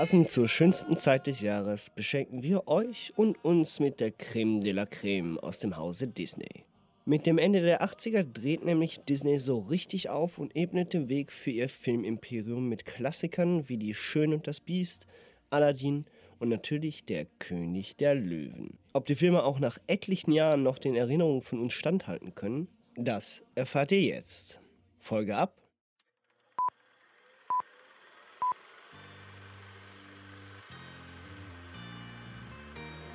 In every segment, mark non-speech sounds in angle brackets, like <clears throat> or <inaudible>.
Passend zur schönsten Zeit des Jahres beschenken wir euch und uns mit der Creme de la Creme aus dem Hause Disney. Mit dem Ende der 80er dreht nämlich Disney so richtig auf und ebnet den Weg für ihr Filmimperium mit Klassikern wie Die Schön und das Biest, Aladdin und natürlich Der König der Löwen. Ob die Filme auch nach etlichen Jahren noch den Erinnerungen von uns standhalten können, das erfahrt ihr jetzt. Folge ab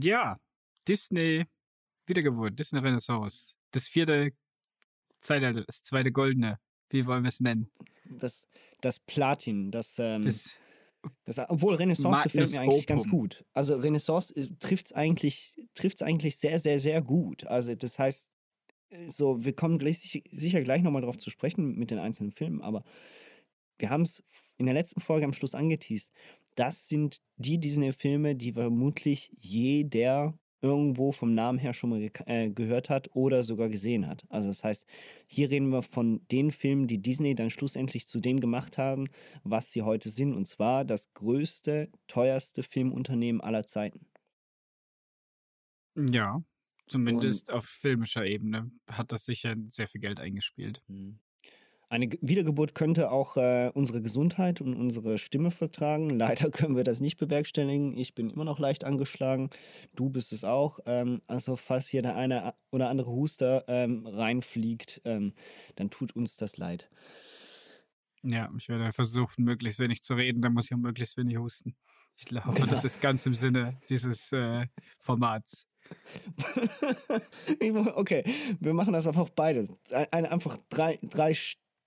Ja, Disney Wiedergeburt, Disney Renaissance. Das vierte Zeitalter, das zweite Goldene. Wie wollen wir es nennen? Das, das Platin, das, ähm, Das das, obwohl Renaissance Magnus gefällt mir eigentlich ganz Opum. gut. Also Renaissance trifft es eigentlich, trifft's eigentlich sehr, sehr, sehr gut. Also das heißt, äh, so, wir kommen gleich, sich- sicher gleich nochmal drauf zu sprechen mit den einzelnen Filmen, aber wir haben es in der letzten Folge am Schluss angeteased. Das sind die Disney-Filme, die vermutlich jeder irgendwo vom Namen her schon mal gek- äh, gehört hat oder sogar gesehen hat. Also das heißt, hier reden wir von den Filmen, die Disney dann schlussendlich zu dem gemacht haben, was sie heute sind. Und zwar das größte, teuerste Filmunternehmen aller Zeiten. Ja, zumindest auf filmischer Ebene hat das sicher sehr viel Geld eingespielt. Eine Ge- Wiedergeburt könnte auch äh, unsere Gesundheit und unsere Stimme vertragen. <laughs> Leider können wir das nicht bewerkstelligen. Ich bin immer noch leicht angeschlagen. Du bist es auch. Ähm, also falls hier der eine oder andere Huster ähm, reinfliegt, ähm, dann tut uns das leid. Ja, ich werde versuchen, möglichst wenig zu reden, dann muss ich auch möglichst wenig husten. Ich glaube, Genau. <laughs> das ist ganz im Sinne dieses äh, Formats. <laughs> Okay, wir machen das einfach beide. Ein, ein, einfach drei, drei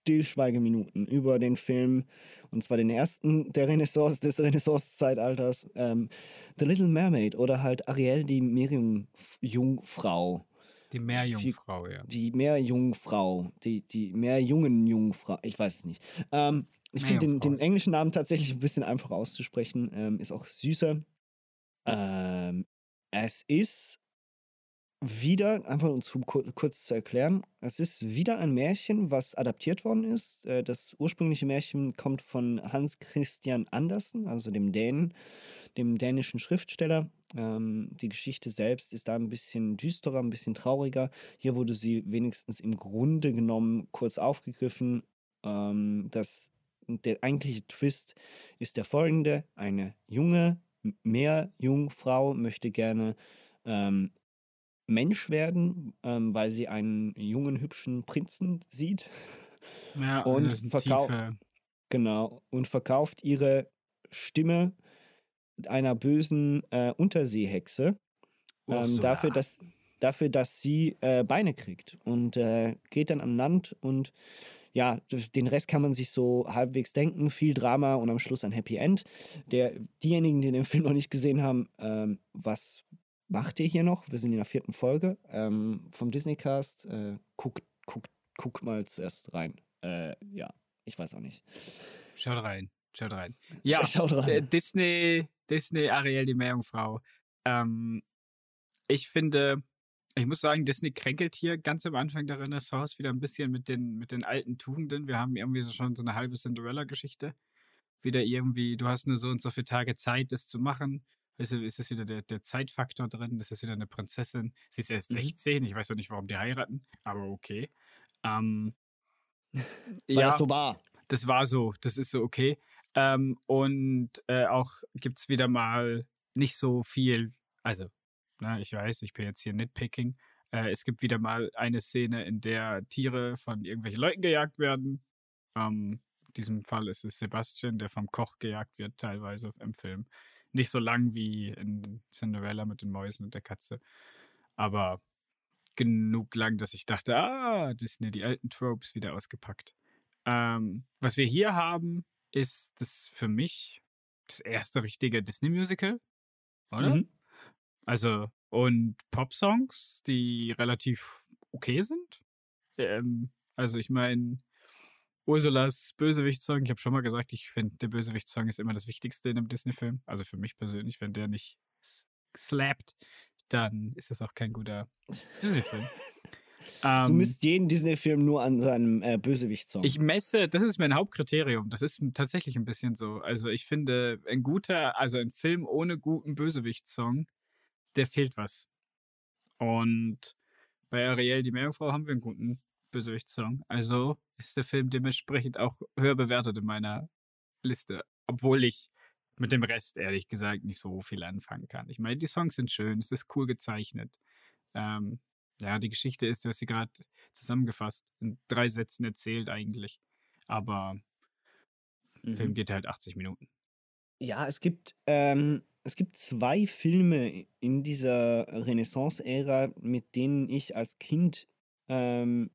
Stillschweigeminuten über den Film, und zwar den ersten der Renaissance, des Renaissance-Zeitalters, ähm, The Little Mermaid oder halt Ariel, die Meerjungfrau. Die Meerjungfrau, ja. Die Meerjungfrau, die, die Meerjungenjungfrau, ich weiß es nicht. Ähm, ich finde den, den englischen Namen tatsächlich ein bisschen einfacher auszusprechen, ähm, ist auch süßer. Ähm, es ist wieder, einfach um zu kur- kurz zu erklären, es ist wieder ein Märchen, was adaptiert worden ist. Äh, Das ursprüngliche Märchen kommt von Hans Christian Andersen, also dem Dänen, dem dänischen Schriftsteller. Ähm, die Geschichte selbst ist da ein bisschen düsterer, ein bisschen trauriger. Hier wurde sie wenigstens im Grunde genommen kurz aufgegriffen. Ähm, das, der eigentliche Twist ist der folgende. Eine junge Meerjungfrau möchte gerne ähm, Mensch werden, ähm, weil sie einen jungen, hübschen Prinzen sieht. <laughs> Ja, Und das sind verkau- tiefe, Genau. Und verkauft ihre Stimme einer bösen äh, Unterseehexe ähm, dafür, dass, dafür, dass sie äh, Beine kriegt. Und äh, geht dann an Land und ja, den Rest kann man sich so halbwegs denken. Viel Drama und am Schluss ein Happy End. Der, diejenigen, die den Film noch nicht gesehen haben, ähm, was macht ihr hier noch? Wir sind in der vierten Folge ähm, vom Disneycast. Äh, guck, guck, guck mal zuerst rein. Äh, ja, ich weiß auch nicht. Schaut rein, schaut rein. <laughs> Ja, Schaut rein. äh, Disney, Disney, Ariel, die Meerjungfrau. Ähm, ich finde, ich muss sagen, Disney kränkelt hier ganz am Anfang der Renaissance wieder ein bisschen mit den, mit den alten Tugenden. Wir haben irgendwie so schon so eine halbe Cinderella-Geschichte. Wieder irgendwie, du hast nur so und so viele Tage Zeit, das zu machen. Ist, ist es wieder der, der Zeitfaktor drin? Das ist wieder eine Prinzessin. Sie ist erst Mhm. 16. Ich weiß noch nicht, warum die heiraten, aber okay. Ähm, <laughs> Weil das so war. das war so, das ist so okay. Ähm, und äh, auch gibt es wieder mal nicht so viel, also, na, ich weiß, ich bin jetzt hier nitpicking. Äh, es gibt wieder mal eine Szene, in der Tiere von irgendwelchen Leuten gejagt werden. Ähm, in diesem Fall ist es Sebastian, der vom Koch gejagt wird, teilweise im Film. Nicht so lang wie in Cinderella mit den Mäusen und der Katze. Aber genug lang, dass ich dachte, ah, Disney, die alten Tropes wieder ausgepackt. Ähm, was wir hier haben, ist das für mich das erste richtige Disney-Musical, oder? Mhm. Also, und Pop-Songs, die relativ okay sind. Ähm, also, ich meine, Ursulas Bösewicht-Song, ich habe schon mal gesagt, ich finde, der Bösewicht-Song ist immer das Wichtigste in einem Disney-Film. Also für mich persönlich, wenn der nicht slappt, dann ist das auch kein guter Disney-Film. <laughs> Du Ähm, misst jeden Disney-Film nur an seinem äh, Bösewicht-Song. ich messe, das ist mein Hauptkriterium. Das ist tatsächlich ein bisschen so. Also ich finde, ein guter, also ein Film ohne guten Bösewicht-Song, der fehlt was. Und bei Ariel, die Meerjungfrau, haben wir einen guten Bösewicht-Song. Also ist der Film dementsprechend auch höher bewertet in meiner Liste. Obwohl ich mit dem Rest, ehrlich gesagt, nicht so viel anfangen kann. Ich meine, die Songs sind schön, es ist cool gezeichnet. Ähm, ja, die Geschichte ist, du hast sie gerade zusammengefasst, in drei Sätzen erzählt eigentlich. Aber der Mhm. Film geht halt 80 Minuten. Ja, es gibt, ähm, es gibt zwei Filme in dieser Renaissance-Ära, mit denen ich als Kind ähm,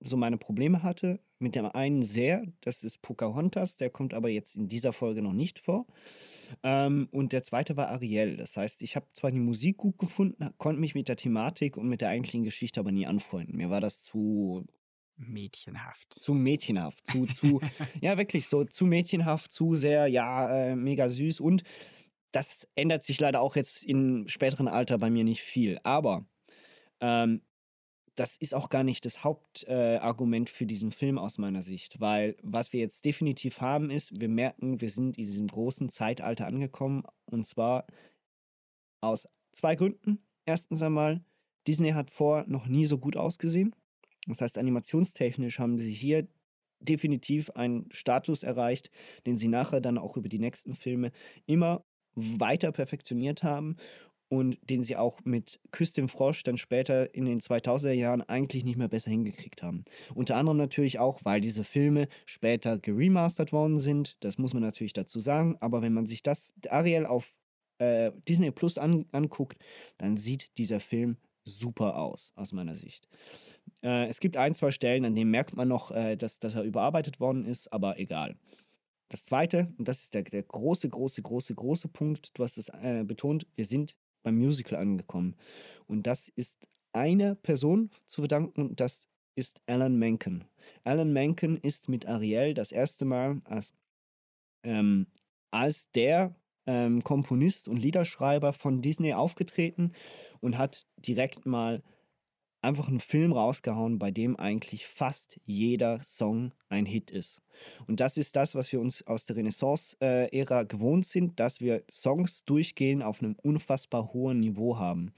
so meine Probleme hatte. Mit dem einen sehr, das ist Pocahontas, der kommt aber jetzt in dieser Folge noch nicht vor. Ähm, und der zweite war Ariel. Das heißt, ich habe zwar die Musik gut gefunden, konnte mich mit der Thematik und mit der eigentlichen Geschichte aber nie anfreunden. Mir war das zu Mädchenhaft. zu mädchenhaft, zu, zu, <laughs> ja, wirklich so zu mädchenhaft, zu sehr, ja, äh, mega süß. Und das ändert sich leider auch jetzt im späteren Alter bei mir nicht viel. Aber ähm, das ist auch gar nicht das Hauptargument äh, für diesen Film aus meiner Sicht, weil was wir jetzt definitiv haben ist, wir merken, wir sind in diesem großen Zeitalter angekommen und zwar aus zwei Gründen. Erstens einmal, Disney hat vor noch nie so gut ausgesehen. Das heißt, animationstechnisch haben sie hier definitiv einen Status erreicht, den sie nachher dann auch über die nächsten Filme immer weiter perfektioniert haben und den sie auch mit Küss dem Frosch dann später in den 2000er Jahren eigentlich nicht mehr besser hingekriegt haben. Unter anderem natürlich auch, weil diese Filme später geremastert worden sind, das muss man natürlich dazu sagen, aber wenn man sich das Ariel auf äh, Disney Plus an, anguckt, dann sieht dieser Film super aus, aus meiner Sicht. Äh, es gibt ein, zwei Stellen, an denen merkt man noch, äh, dass, dass er überarbeitet worden ist, aber egal. Das zweite, und das ist der, der große, große, große, große Punkt, du hast es äh, betont, wir sind beim Musical angekommen. Und das ist eine Person zu verdanken, das ist Alan Menken. Alan Menken ist mit Ariel das erste Mal als, ähm, als der ähm, Komponist und Liederschreiber von Disney aufgetreten und hat direkt mal einfach einen Film rausgehauen, bei dem eigentlich fast jeder Song ein Hit ist. Und das ist das, was wir uns aus der Renaissance-Ära gewohnt sind, dass wir Songs durchgehend auf einem unfassbar hohen Niveau haben.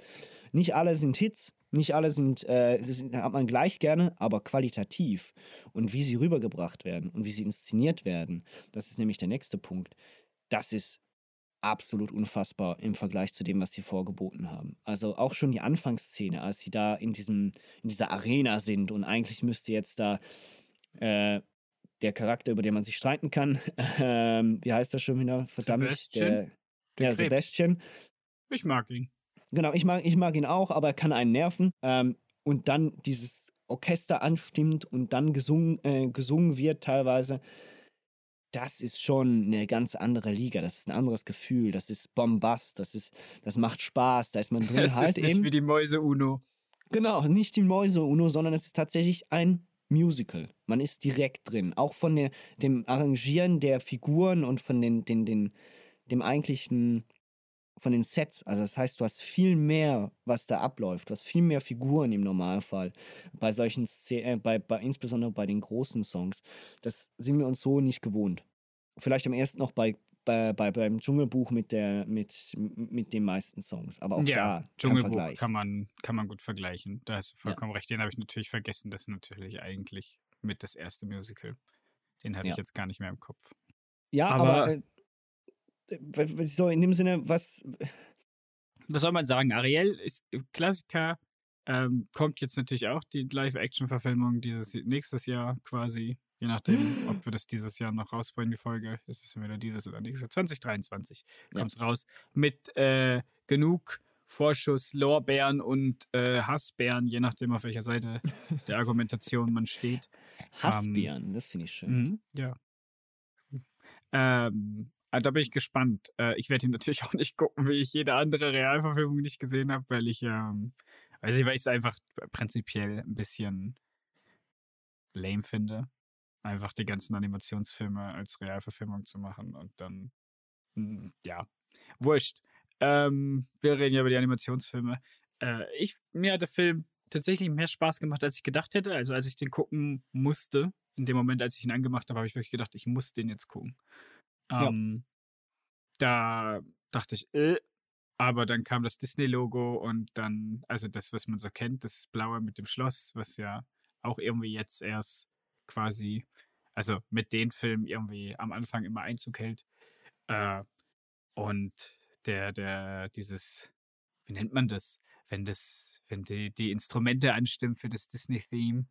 Nicht alle sind Hits, nicht alle sind, äh, sind, hat man gleich gerne, aber qualitativ. Und wie sie rübergebracht werden und wie sie inszeniert werden, das ist nämlich der nächste Punkt. Das ist absolut unfassbar im Vergleich zu dem, was sie vorgeboten haben. Also auch schon die Anfangsszene, als sie da in, diesem, in dieser Arena sind und eigentlich müsste jetzt da äh, der Charakter, über den man sich streiten kann, <laughs> ähm, wie heißt das schon wieder? Verdammt, Sebastian? der, Der ja. Sebastian. Ich mag ihn. Genau, ich mag, ich mag ihn auch, aber er kann einen nerven. Ähm, und dann dieses Orchester anstimmt und dann gesungen, äh, gesungen wird teilweise. Das ist schon eine ganz andere Liga. Das ist ein anderes Gefühl. Das ist Bombast. Das ist, das macht Spaß. Da ist man <laughs> drin Es halt ist nicht eben. wie die Mäuse Uno. Genau, nicht die Mäuse Uno, sondern es ist tatsächlich ein Musical. Man ist direkt drin. Auch von der, dem Arrangieren der Figuren und von den, den, den, dem eigentlichen, von den Sets. Also das heißt, du hast viel mehr, was da abläuft. Du hast viel mehr Figuren im Normalfall. Bei solchen Szenen, äh, bei, bei, insbesondere bei den großen Songs. Das sind wir uns so nicht gewohnt. Vielleicht am ersten noch bei, bei, bei beim Dschungelbuch mit der, mit, mit den meisten Songs. Aber auch ja, da Dschungelbuch kann man, kann man gut vergleichen. Da hast du vollkommen recht. Den habe ich natürlich vergessen. Das ist natürlich eigentlich mit das erste Musical. Den hatte Ja. ich jetzt gar nicht mehr im Kopf. Ja, Aber- aber, äh, so in dem Sinne, was. Was soll man sagen? Ariel ist Klassiker. Ähm, kommt jetzt natürlich auch die Live-Action-Verfilmung dieses nächstes Jahr quasi. Je nachdem, ob wir das dieses Jahr noch rausbringen, die Folge. Ist es wieder dieses oder nächstes? 2023 Ja. kommt es raus. Mit äh, genug Vorschuss Lorbeeren und äh, Hassbeeren, je nachdem, auf welcher Seite <laughs> der Argumentation man steht. Hassbeeren, ähm, das finde ich schön. Mhm, ja. Ähm, ah, da bin ich gespannt. Äh, ich werde ihn natürlich <laughs> auch nicht gucken, wie ich jede andere Realverfilmung nicht gesehen habe, weil ich, ähm, also weil ich es einfach prinzipiell ein bisschen lame finde, einfach die ganzen Animationsfilme als Realverfilmung zu machen und dann, mh, hm, ja, wurscht. Ähm, wir reden ja über die Animationsfilme. Äh, ich, mir hat der Film tatsächlich mehr Spaß gemacht, als ich gedacht hätte. Also als ich den gucken musste, in dem Moment, als ich ihn angemacht habe, habe ich wirklich gedacht, ich muss den jetzt gucken. Ähm, ja. Da dachte ich, äh, aber dann kam das Disney-Logo und dann, also das, was man so kennt, das Blaue mit dem Schloss, was ja auch irgendwie jetzt erst quasi, also mit den Filmen irgendwie am Anfang immer Einzug hält. Äh, und der, der, dieses, wie nennt man das? Wenn das, wenn die, die Instrumente anstimmen für das Disney-Theme.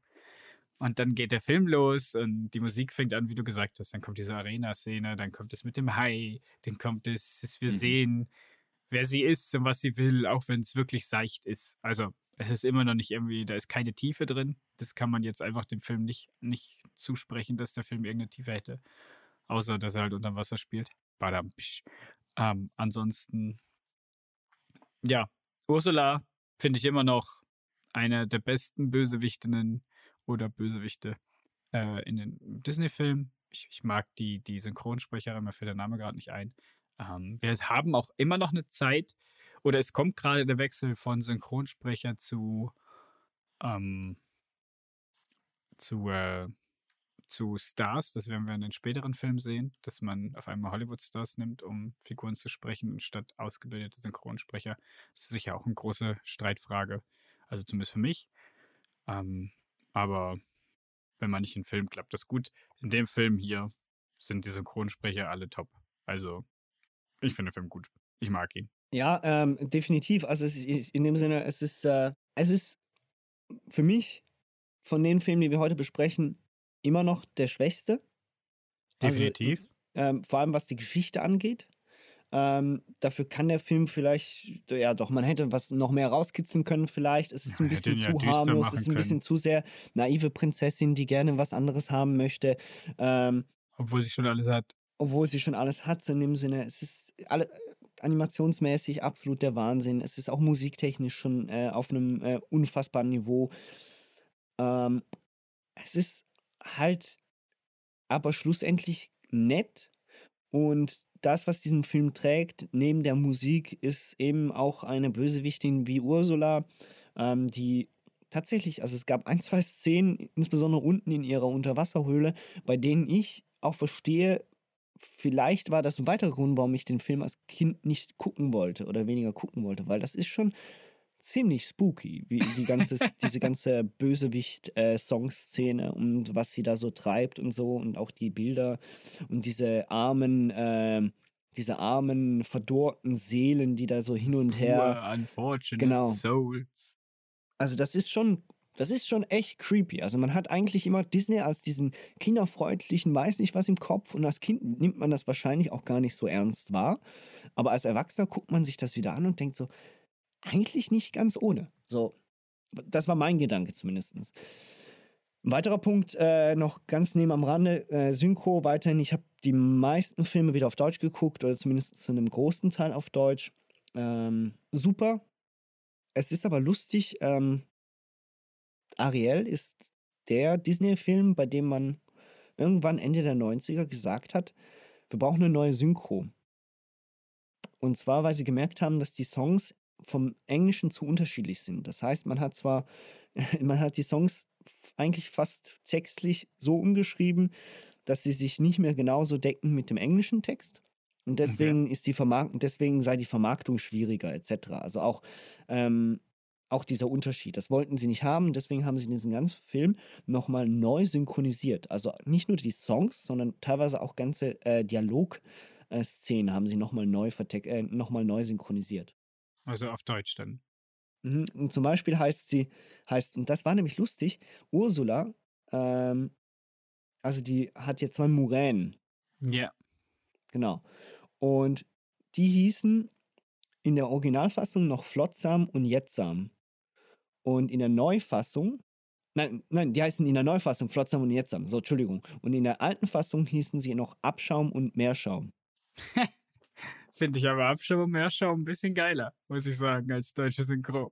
Und dann geht der Film los und die Musik fängt an, wie du gesagt hast. Dann kommt diese Arena-Szene, dann kommt es mit dem Hai, dann kommt es, dass wir mhm. sehen, wer sie ist und was sie will, auch wenn es wirklich seicht ist. Also es ist immer noch nicht irgendwie, da ist keine Tiefe drin. Das kann man jetzt einfach dem Film nicht, nicht zusprechen, dass der Film irgendeine Tiefe hätte. Außer, dass er halt unter Wasser spielt. Badam, ähm, ansonsten, ja, Ursula finde ich immer noch eine der besten Bösewichtinnen oder Bösewichte äh, in den Disney-Filmen. Ich, ich, mag die, die Synchronsprecherin, mir fällt der Name gerade nicht ein. Ähm, wir haben auch immer noch eine Zeit, oder es kommt gerade der Wechsel von Synchronsprecher zu, ähm, zu äh, zu Stars, das werden wir in den späteren Filmen sehen, dass man auf einmal Hollywood-Stars nimmt, um Figuren zu sprechen, statt ausgebildete Synchronsprecher. Das ist sicher auch eine große Streitfrage, also zumindest für mich. Ähm, aber wenn man nicht einen Film klappt, das gut. In dem Film hier sind die Synchronsprecher alle top. Also, ich finde den Film gut. Ich mag ihn. Ja, ähm, definitiv. Also es ist in dem Sinne, es ist, äh, es ist für mich von den Filmen, die wir heute besprechen, immer noch der Schwächste. Also, Definitiv. Also, ähm, vor allem was die Geschichte angeht. Ähm, dafür kann der Film vielleicht, ja doch, man hätte was noch mehr rauskitzeln können vielleicht. Es ist ein bisschen zu ja harmlos, es ist ein bisschen zu sehr naive Prinzessin, die gerne was anderes haben möchte. Ähm, obwohl sie schon alles hat. Obwohl sie schon alles hat, so in dem Sinne, es ist alle, animationsmäßig absolut der Wahnsinn. Es ist auch musiktechnisch schon äh, auf einem äh, unfassbaren Niveau. Ähm, es ist halt aber schlussendlich nett und das, was diesen Film trägt, neben der Musik, ist eben auch eine Bösewichtin wie Ursula, ähm, die tatsächlich, also es gab ein, zwei Szenen, insbesondere unten in ihrer Unterwasserhöhle, bei denen ich auch verstehe, vielleicht war das ein weiterer Grund, warum ich den Film als Kind nicht gucken wollte oder weniger gucken wollte, weil das ist schon ziemlich spooky, wie die ganze, <laughs> diese ganze Bösewicht-Songszene äh, und was sie da so treibt und so und auch die Bilder und diese armen, äh, diese armen, verdorrten Seelen, die da so hin und her. Poor unfortunate genau. Souls. Also das ist schon, das ist schon echt creepy. Also man hat eigentlich immer Disney als diesen kinderfreundlichen, weiß nicht was im Kopf und als Kind nimmt man das wahrscheinlich auch gar nicht so ernst wahr. Aber als Erwachsener guckt man sich das wieder an und denkt so, eigentlich nicht ganz ohne. So, das war mein Gedanke zumindest. Ein weiterer Punkt, äh, noch ganz neben am Rande, äh, Synchro weiterhin. Ich habe die meisten Filme wieder auf Deutsch geguckt oder zumindest zu einem großen Teil auf Deutsch. Ähm, super. Es ist aber lustig. Ähm, Ariel ist der Disney-Film, bei dem man irgendwann Ende der 90er gesagt hat, wir brauchen eine neue Synchro. Und zwar, weil sie gemerkt haben, dass die Songs vom Englischen zu unterschiedlich sind. Das heißt, man hat zwar, <laughs> man hat die Songs eigentlich fast textlich so umgeschrieben, dass sie sich nicht mehr genauso decken mit dem englischen Text. Und deswegen okay. ist die Vermarktung, deswegen sei die Vermarktung schwieriger, etc. Also auch, ähm, auch dieser Unterschied. Das wollten sie nicht haben, deswegen haben sie diesen ganzen Film nochmal neu synchronisiert. Also nicht nur die Songs, sondern teilweise auch ganze äh, Dialogszenen haben sie nochmal neu, äh, noch neu synchronisiert. Also auf Deutsch dann. Mhm. Und zum Beispiel heißt sie, heißt, und das war nämlich lustig, Ursula, ähm, also die hat jetzt zwei Muränen. Ja. Genau. Und die hießen in der Originalfassung noch Flotsam und Jetsam. Und in der Neufassung, nein, nein, die heißen in der Neufassung Flotsam und Jetsam, so, Entschuldigung. Und in der alten Fassung hießen sie noch Abschaum und Meerschaum. <laughs> Finde ich aber Abschaum und Meerschaum ein bisschen geiler, muss ich sagen, als deutsche Synchro.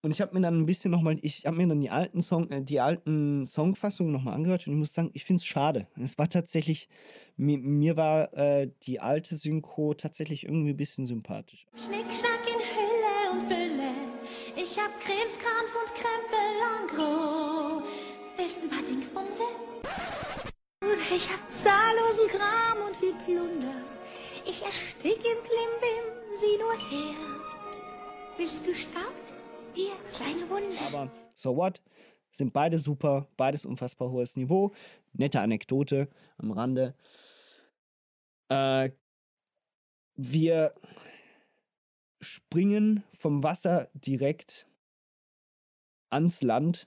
Und ich habe mir dann ein bisschen nochmal, ich habe mir dann die alten Song, äh, die alten Songfassungen nochmal angehört und ich muss sagen, ich finde es schade. Es war tatsächlich, mir, mir war äh, die alte Synchro tatsächlich irgendwie ein bisschen sympathisch. Schnickschnack in Hülle und Fülle. Ich hab Krimskrams und Krempel en gros. Willst ein paar Dingsbumse? Ich hab zahllosen Kram und viel Plunder. Ich erstick im Klimbim, sieh nur her. Willst du Staub? Hier, kleine Wunde. Aber so what? Sind beide super, beides unfassbar hohes Niveau. Nette Anekdote am Rande. Äh, wir springen vom Wasser direkt ans Land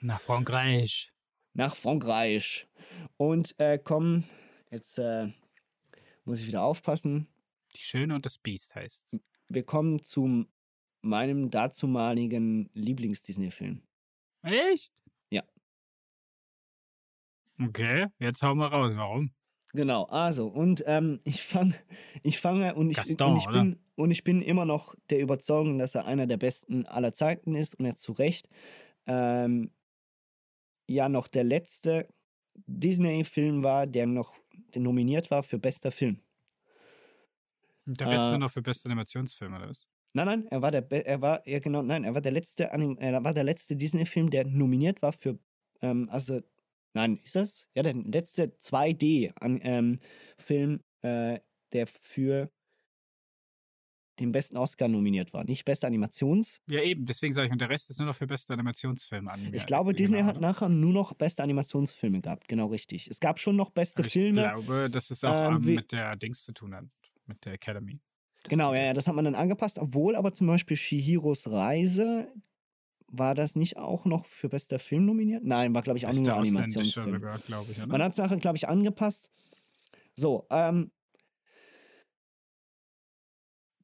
Nach Frankreich. nach Frankreich und äh, kommen, jetzt äh, muss ich wieder aufpassen, Die Schöne und das Biest heißt wir kommen zu meinem dazumaligen Lieblings-Disney-Film. Echt? Ja. Okay, jetzt hau mal raus. Warum? Genau, also, und ähm, <laughs> ich fange ich fange und ich, Gaston, und, ich oder? bin, und ich bin immer noch der Überzeugung, dass er einer der besten aller Zeiten ist und er zu Recht ähm, ja noch der letzte Disney-Film war, der noch nominiert war für bester Film. Der beste Äh, noch für beste Animationsfilm, oder was? Nein, nein, er war der, Be- er war, ja genau, nein, er war der letzte, Anim er war der letzte Disney-Film, der nominiert war für, ähm, also, nein, ist das? Ja, der letzte 2D-Film, ähm, Film, äh, der für den besten Oscar nominiert war. Nicht bester Animations. Ja, eben, deswegen sage ich, und der Rest ist nur noch für beste Animationsfilme an. Ich glaube, Disney hat nachher nur noch beste Animationsfilme gehabt, genau richtig. Es gab schon noch beste Ich Filme. glaube, dass es auch ähm, ähm, mit der Dings zu tun hat, mit der Academy. Das Genau, ja, ja, das hat man dann angepasst. Obwohl aber zum Beispiel Shihiros Reise, war das nicht auch noch für bester Film nominiert? Nein, war, glaube ich, auch beste nur Animationsfilm. sogar, ich, oder? Man hat es nachher, glaube ich, angepasst. So, ähm,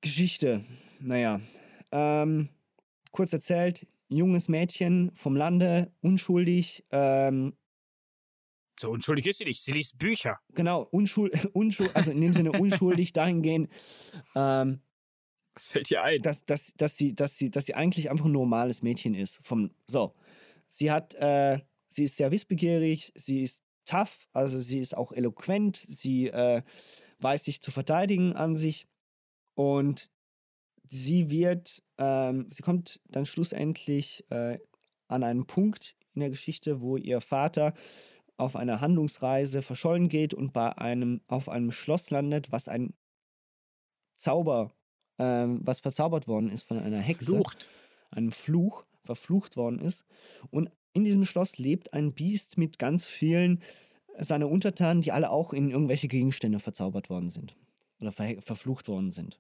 Geschichte. Naja, ähm, kurz erzählt, junges Mädchen vom Lande, unschuldig, ähm, so unschuldig ist sie nicht, sie liest Bücher. genau, unschul <laughs> unschul also in dem Sinne unschuldig <laughs> dahingehend, ähm, Was fällt dir ein? dass, dass, dass, sie, dass, sie, dass sie eigentlich einfach ein normales Mädchen ist. Vom, so, sie hat, äh, sie ist sehr wissbegierig, sie ist tough, also sie ist auch eloquent, sie äh, weiß sich zu verteidigen an sich und sie wird, ähm, sie kommt dann schlussendlich äh, an einen Punkt in der Geschichte, wo ihr Vater auf einer Handlungsreise verschollen geht und bei einem, auf einem Schloss landet, was ein Zauber, ähm, was verzaubert worden ist von einer Hexe Flucht. einem Fluch verflucht worden ist. Und in diesem Schloss lebt ein Biest mit ganz vielen seiner Untertanen, die alle auch in irgendwelche Gegenstände verzaubert worden sind oder ver verflucht worden sind.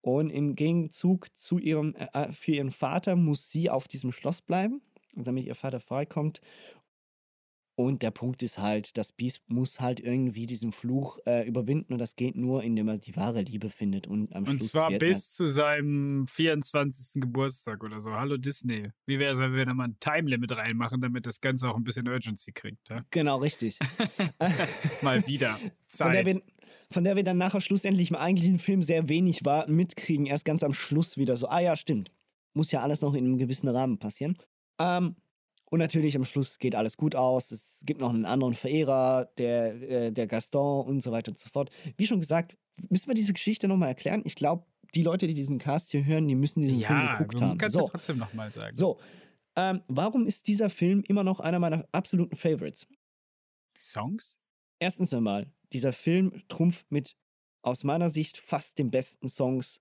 Und im Gegenzug zu ihrem, äh, für ihren Vater muss sie auf diesem Schloss bleiben, damit ihr Vater freikommt. Und der Punkt ist halt, das Biest muss halt irgendwie diesen Fluch äh, überwinden und das geht nur, indem er die wahre Liebe findet. Und am Und Schluss zwar bis zu seinem 24. Geburtstag oder so. Hallo Disney. Wie wäre es, wenn wir da mal ein Time-Limit reinmachen, damit das Ganze auch ein bisschen Urgency kriegt? Ja? Genau, richtig. <laughs> Mal wieder. <laughs> von der, Zeit. wir, von der wir dann nachher schlussendlich im eigentlichen Film sehr wenig war, mitkriegen. Erst ganz am Schluss wieder so, ah ja, stimmt. Muss ja alles noch in einem gewissen Rahmen passieren. Ähm, und natürlich am Schluss geht alles gut aus. Es gibt noch einen anderen Verehrer, der, äh, der Gaston und so weiter und so fort. Wie schon gesagt, müssen wir diese Geschichte nochmal erklären? Ich glaube, die Leute, die diesen Cast hier hören, die müssen diesen Film ja, geguckt du haben. kannst So, du trotzdem nochmal sagen. so. Ähm, warum ist dieser Film immer noch einer meiner absoluten Favorites? Die Songs? Erstens einmal, dieser Film trumpft mit aus meiner Sicht fast den besten Songs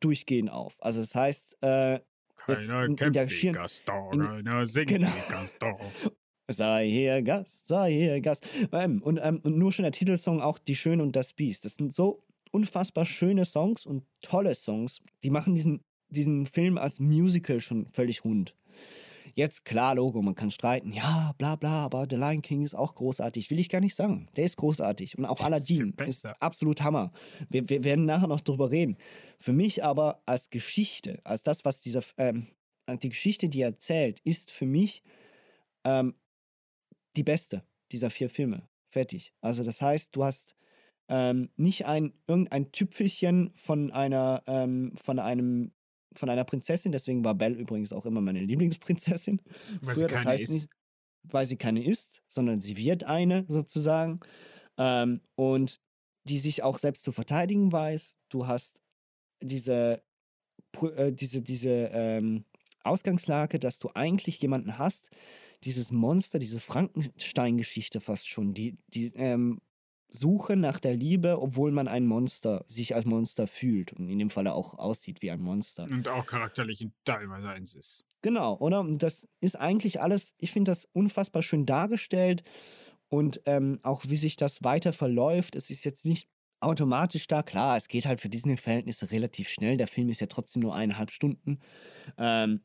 durchgehend auf. Also das heißt, äh, Keiner in- in kämpft wie Gaston, in- keiner singt Genau. wie Gaston. <laughs> sei hier Gast, sei hier Gast. Ähm, und, ähm, und nur schon der Titelsong auch Die Schöne und das Biest. Das sind so unfassbar schöne Songs und tolle Songs. Die machen diesen, diesen Film als Musical schon völlig rund. Jetzt, klar, Logo, man kann streiten, ja, bla bla, aber The Lion King ist auch großartig. Will ich gar nicht sagen. Der ist großartig. Und auch ist Aladdin ist besser. absolut Hammer. Wir, wir werden nachher noch drüber reden. Für mich aber als Geschichte, als das, was dieser, ähm, die Geschichte, die er erzählt, ist für mich ähm, die beste dieser vier Filme. Fertig. Also das heißt, du hast ähm, nicht ein irgendein Tüpfelchen von einer ähm, von einem von einer Prinzessin. Deswegen war Belle übrigens auch immer meine Lieblingsprinzessin. Weil sie Früher, das keine heißt ist. nicht, weil sie keine ist, sondern sie wird eine sozusagen. Ähm, und die sich auch selbst zu verteidigen weiß. Du hast diese, äh, diese, diese ähm, Ausgangslage, dass du eigentlich jemanden hast, dieses Monster, diese Frankenstein-Geschichte fast schon, die, die ähm, Suche nach der Liebe, obwohl man ein Monster, sich als Monster fühlt und in dem Falle auch aussieht wie ein Monster. Und auch charakterlich in teilweise eins ist. Genau, oder? Und das ist eigentlich alles, ich finde das unfassbar schön dargestellt und ähm, auch wie sich das weiter verläuft. Es ist jetzt nicht automatisch da, klar, es geht halt für Disney-Verhältnisse relativ schnell. Der Film ist ja trotzdem nur eineinhalb Stunden. Ähm,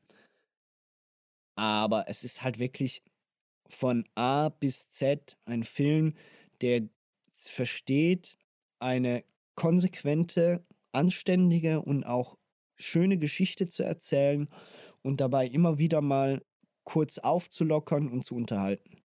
aber es ist halt wirklich von A bis Z ein Film, der versteht, eine konsequente, anständige und auch schöne Geschichte zu erzählen und dabei immer wieder mal kurz aufzulockern und zu unterhalten.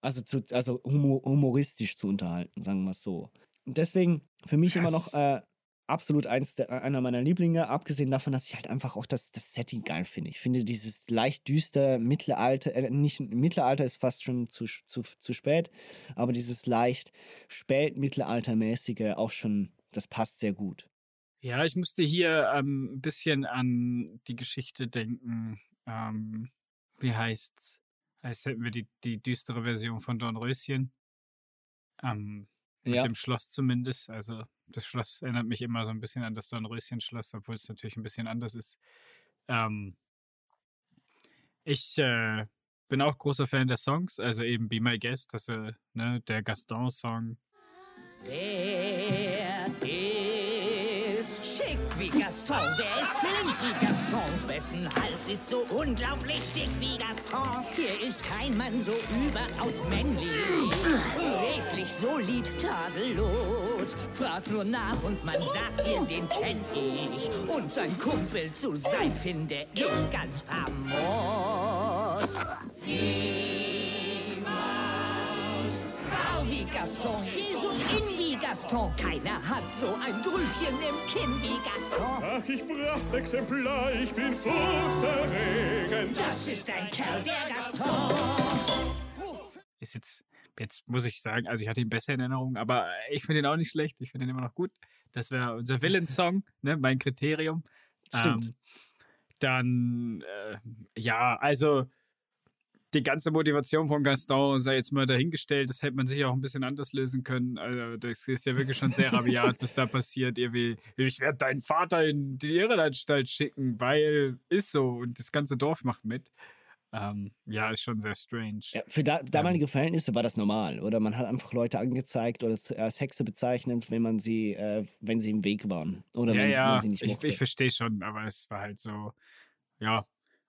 Also, zu, also humo- humoristisch zu unterhalten, sagen wir es so. Und deswegen für mich immer noch äh, absolut eins der, einer meiner Lieblinge, abgesehen davon, dass ich halt einfach auch das, das Setting geil finde. Ich finde dieses leicht düster Mittelalter, äh, nicht Mittelalter ist fast schon zu, zu, zu spät, aber dieses leicht spätmittelaltermäßige auch schon, das passt sehr gut. Ja, ich musste hier ähm, ein bisschen an die Geschichte denken. Ähm, wie heißt's? Als hätten wir die, die düstere Version von Dornröschen. Ähm, mit Ja. dem Schloss zumindest. Also das Schloss erinnert mich immer so ein bisschen an das Dornröschen-Schloss, obwohl es natürlich ein bisschen anders ist. Ähm, ich äh, bin auch großer Fan der Songs, also eben Be My Guest, das, äh, ne, der Gaston-Song. Schick wie Gaston? Wer ist flink wie Gaston? Wessen Hals ist so unglaublich dick wie Gastons? Hier ist kein Mann so überaus männlich, redlich, solid, tadellos. Frag nur nach und man sagt dir, den kenn ich. Und sein Kumpel zu sein, finde ich ganz famos. Rau wie Gaston, geh so in wie Gaston. Keiner hat so ein Grübchen im Kinn wie Gaston. Ach, ich Prachtexemplar, ich bin furchterregend. Das ist ein Kerl, der Gaston. ist jetzt, jetzt muss ich sagen, also ich hatte ihn besser in Erinnerung, aber ich finde ihn auch nicht schlecht. Ich finde ihn immer noch gut. Das wäre unser Villain-Song, ne, mein Kriterium. Stimmt. Ähm, dann, äh, ja, also die ganze Motivation von Gaston sei jetzt mal dahingestellt. Das hätte man sich auch ein bisschen anders lösen können. Also, das ist ja wirklich schon sehr rabiat, was da passiert. Irgendwie, ich werde deinen Vater in die Irrenanstalt schicken, weil ist so und das ganze Dorf macht mit. Ähm, ja, ist schon sehr strange. Ja, für da, damalige Verhältnisse war das normal, oder? Man hat einfach Leute angezeigt oder als Hexe bezeichnet, wenn man sie, äh, wenn sie im Weg waren. Oder ja, wenn, ja, man sie nicht ich, mochte. ich verstehe schon, aber es war halt so, ja.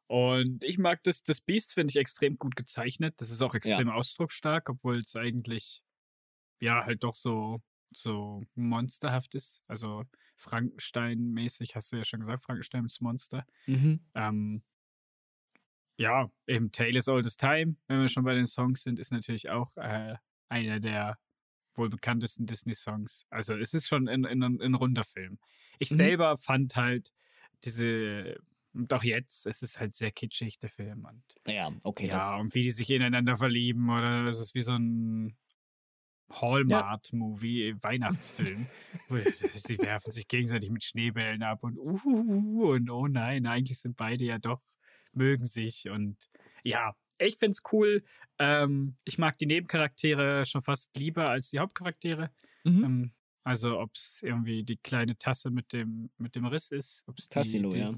Und ich mag das, das Beast finde ich extrem gut gezeichnet. Das ist auch extrem ausdrucksstark, obwohl es eigentlich, ja, halt doch so, so monsterhaft ist. Also Frankenstein-mäßig, hast du ja schon gesagt, Frankenstein ist Monster. Mhm. Ähm, ja, eben Tale is Old as Time, wenn wir schon bei den Songs sind, ist natürlich auch äh, einer der wohl bekanntesten Disney-Songs. Also es ist schon ein, ein, ein runder Film. Ich Mhm. selber fand halt diese, doch jetzt, es ist halt sehr kitschig, der Film. Und Ja, okay. ja, und wie die sich ineinander verlieben oder es ist wie so ein Hallmark-Movie, Weihnachtsfilm. wo <laughs> sie werfen sich gegenseitig mit Schneebällen ab und uh, und oh nein, eigentlich sind beide ja doch, mögen sich und ja, ich find's cool. Ähm, ich mag die Nebencharaktere schon fast lieber als die Hauptcharaktere. mhm. Ähm, also ob es irgendwie die kleine Tasse mit dem, mit dem Riss ist. Ob's die, Tassilo, die, ja.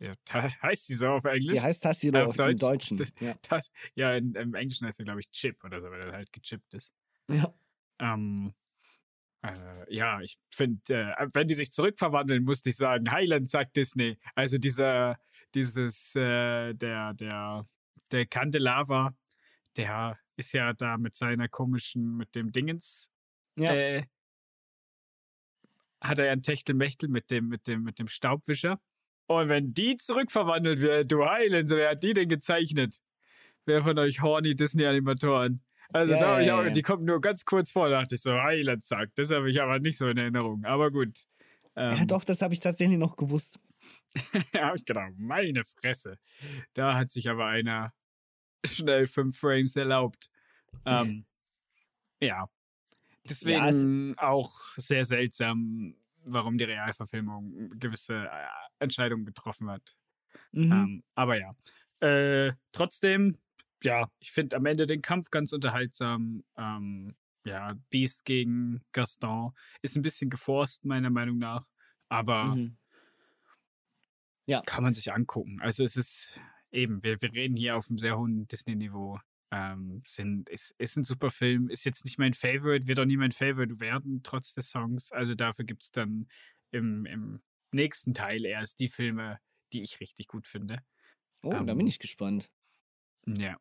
Ja. <laughs> Heißt sie so auf Englisch? Die heißt Äh, auf, auf Deutsch? Deutschen. Das- Ja. Das, ja, in, im Englischen heißt er, glaube ich, Chip oder so, weil er halt gechippt ist. ja. Ähm, äh, ja, ich finde, äh, wenn die sich zurückverwandeln, musste ich sagen, Highland sagt Disney. Also dieser, dieses, äh, der, der der Candelava, der ist ja da mit seiner komischen, mit dem Dingens, Ja. äh, hat er ja ein Techtelmechtel mit dem, mit dem, mit dem Staubwischer. Und wenn die zurückverwandelt wird, du Heilen, wer hat die denn gezeichnet? Wer von euch horny Disney-Animatoren? Also Ja, da hab ich ja, auch, ja. die kommt nur ganz kurz vor, da dachte ich so, Heiland sagt. Das habe ich aber nicht so in Erinnerung. Aber gut. Ähm, ja, doch, das habe ich tatsächlich noch gewusst. <laughs> ja, genau, meine Fresse. Da hat sich aber einer schnell fünf Frames erlaubt. Ähm, ja. Deswegen auch sehr seltsam, warum die Realverfilmung gewisse äh, Entscheidungen getroffen hat. Mhm. Ähm, aber ja. Äh, trotzdem, ja, ich finde am Ende den Kampf ganz unterhaltsam. Ähm, ja, Beast gegen Gaston ist ein bisschen geforst, meiner Meinung nach. Aber Mhm. Ja. kann man sich angucken. Also es ist eben, wir, wir reden hier auf einem sehr hohen Disney-Niveau. Ähm, sind, ist, ist ein super Film, ist jetzt nicht mein Favorite, wird auch nie mein Favorite werden, trotz des Songs. Also dafür gibt es dann im, im nächsten Teil erst die Filme, die ich richtig gut finde. Oh, da Ähm, bin ich gespannt. Ja.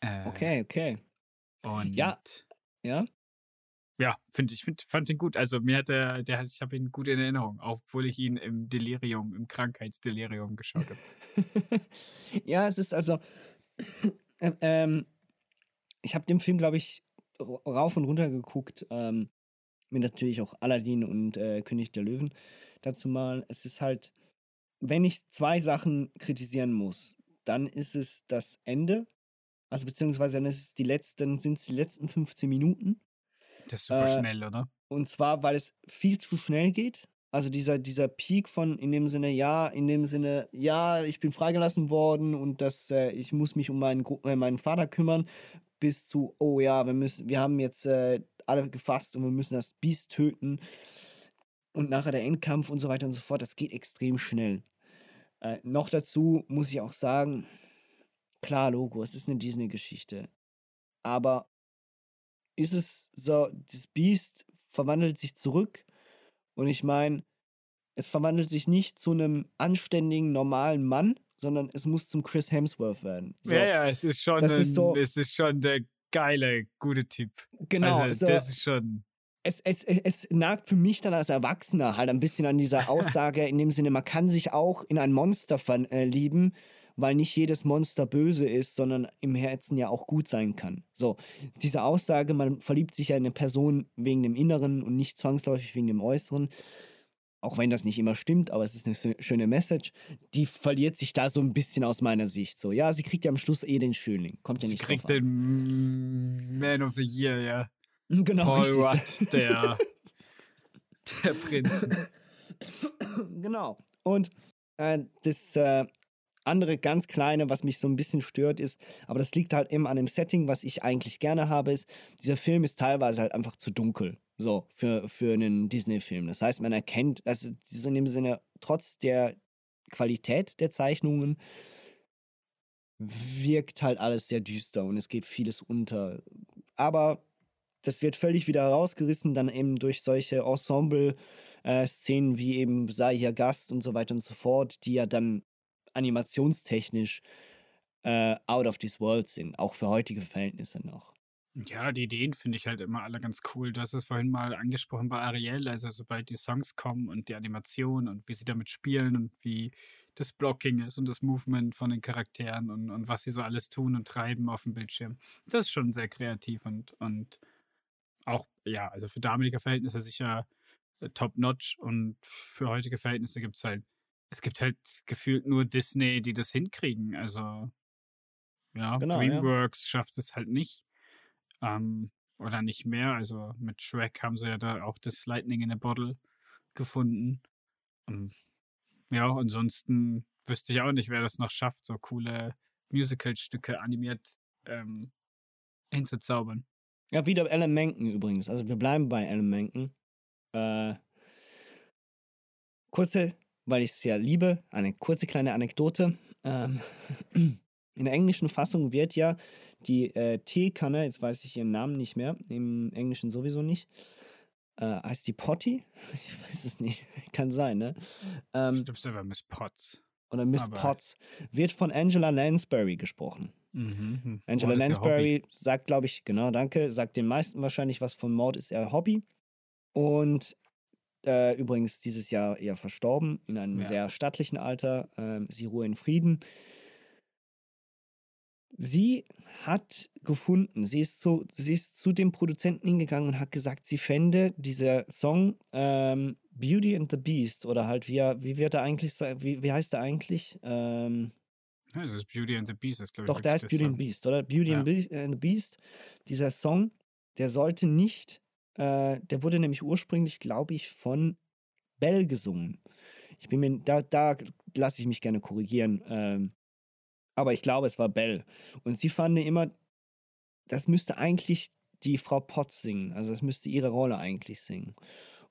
Äh, Okay, okay. Und Ja. Ja? ja, finde ich, find, fand ihn gut. Also mir hat er, der, hat- ich habe ihn gut in Erinnerung, obwohl ich ihn im Delirium, im Krankheitsdelirium geschaut habe. <laughs> ja, es ist also. <clears throat> äh, ähm, ich habe den Film, glaube ich, ra- rauf und runter geguckt. Ähm, mir natürlich auch Aladdin und äh, König der Löwen dazu mal. Es ist halt, wenn ich zwei Sachen kritisieren muss, dann ist es das Ende. Also beziehungsweise dann ist es die letzten, sind es die letzten 15 Minuten. Das ist super Äh, schnell, oder? Und zwar, weil es viel zu schnell geht. Also dieser, dieser Peak von in dem Sinne, ja, in dem Sinne, ja, ich bin freigelassen worden und das, äh, ich muss mich um meinen, äh, meinen Vater kümmern, bis zu, oh ja, wir müssen, wir haben jetzt äh, alle gefasst und wir müssen das Biest töten. Und nachher der Endkampf und so weiter und so fort, das geht extrem schnell. Äh, noch dazu muss ich auch sagen, klar, Logo, es ist eine Disney-Geschichte. Aber ist es so, das Biest verwandelt sich zurück und ich meine, es verwandelt sich nicht zu einem anständigen, normalen Mann, sondern es muss zum Chris Hemsworth werden. So, ja, ja, es ist schon, ein, ist so- es ist schon der geile, gute Typ. Genau, also, so, das ist schon. es, es, es nagt für mich dann als Erwachsener halt ein bisschen an dieser <laughs> Aussage, in dem Sinne, man kann sich auch in ein Monster verlieben, weil nicht jedes Monster böse ist, sondern im Herzen ja auch gut sein kann. So, diese Aussage, man verliebt sich ja in eine Person wegen dem Inneren und nicht zwangsläufig wegen dem Äußeren, auch wenn das nicht immer stimmt, aber es ist eine schö- schöne Message, die verliert sich da so ein bisschen aus meiner Sicht. So, ja, sie kriegt ja am Schluss eh den Schönling. Kommt ja Sie nicht drauf kriegt den Man of the Year, ja. <laughs> Genau, Paul. Rudd, der, <laughs> der Prinz. <laughs> genau. Und äh, das äh, andere ganz kleine, was mich so ein bisschen stört, ist, aber das liegt halt eben an dem Setting, was ich eigentlich gerne habe, ist, dieser Film ist teilweise halt einfach zu dunkel. So, für, für einen Disney-Film. Das heißt, man erkennt, also so in dem Sinne, trotz der Qualität der Zeichnungen, wirkt halt alles sehr düster und es geht vieles unter. Aber das wird völlig wieder rausgerissen, dann eben durch solche Ensemble-Szenen wie eben sei hier Gast und so weiter und so fort, die ja dann animationstechnisch äh, out of this world sind, auch für heutige Verhältnisse noch. Ja, die Ideen finde ich halt immer alle ganz cool. Du hast es vorhin mal angesprochen bei Ariel, also sobald die Songs kommen und die Animation und wie sie damit spielen und wie das Blocking ist und das Movement von den Charakteren und, und was sie so alles tun und treiben auf dem Bildschirm. Das ist schon sehr kreativ und, und auch, ja, also für damalige Verhältnisse sicher äh, top-notch und für heutige Verhältnisse gibt es halt, es gibt halt gefühlt nur Disney, die das hinkriegen. Also, ja, Genau, ja. DreamWorks schafft es halt nicht. Ähm, oder nicht mehr. Also mit Shrek haben sie ja da auch das Lightning in a Bottle gefunden. Ähm, ja, ansonsten wüsste ich auch nicht, wer das noch schafft, so coole Musical-Stücke animiert ähm, hinzuzaubern. Ja, wieder Alan Menken übrigens. Also wir bleiben bei Alan Menken. Äh, kurze, weil ich es ja liebe, eine kurze kleine Anekdote. Ähm, <clears throat> in der englischen Fassung wird ja die äh, Teekanne, jetzt weiß ich ihren Namen nicht mehr, im Englischen sowieso nicht, äh, heißt die Potty? <laughs> Ich weiß es nicht. Kann sein, ne? Ähm, Ich glaube, es war Miss Potts. oder Miss aber- Potts, wird von Angela Lansbury gesprochen. Mhm. Angela ist ihr Lansbury sagt, glaube ich, genau, danke, sagt den meisten wahrscheinlich was von Mord ist ihr Hobby. Und äh, übrigens dieses Jahr eher verstorben, in einem Ja. sehr stattlichen Alter. Ähm, sie ruhe in Frieden. Sie hat gefunden, sie ist, zu, sie ist zu dem Produzenten hingegangen und hat gesagt, sie fände dieser Song ähm, Beauty and the Beast oder halt, wie, er- wie wird er eigentlich, wie, wie heißt er eigentlich? Ähm, Ja, das ist Beauty and the Beast, ist glaube ich. doch, heißt wirklich Beauty and the Beast, oder? Beauty Ja. and Beast, and the Beast. Dieser Song, der sollte nicht, äh, der wurde nämlich ursprünglich, glaube ich, von Bell gesungen. Ich bin mir, da, da lasse ich mich gerne korrigieren. Ähm, aber ich glaube, es war Bell. Und sie fand immer, das müsste eigentlich die Frau Potts singen. Also das müsste ihre Rolle eigentlich singen.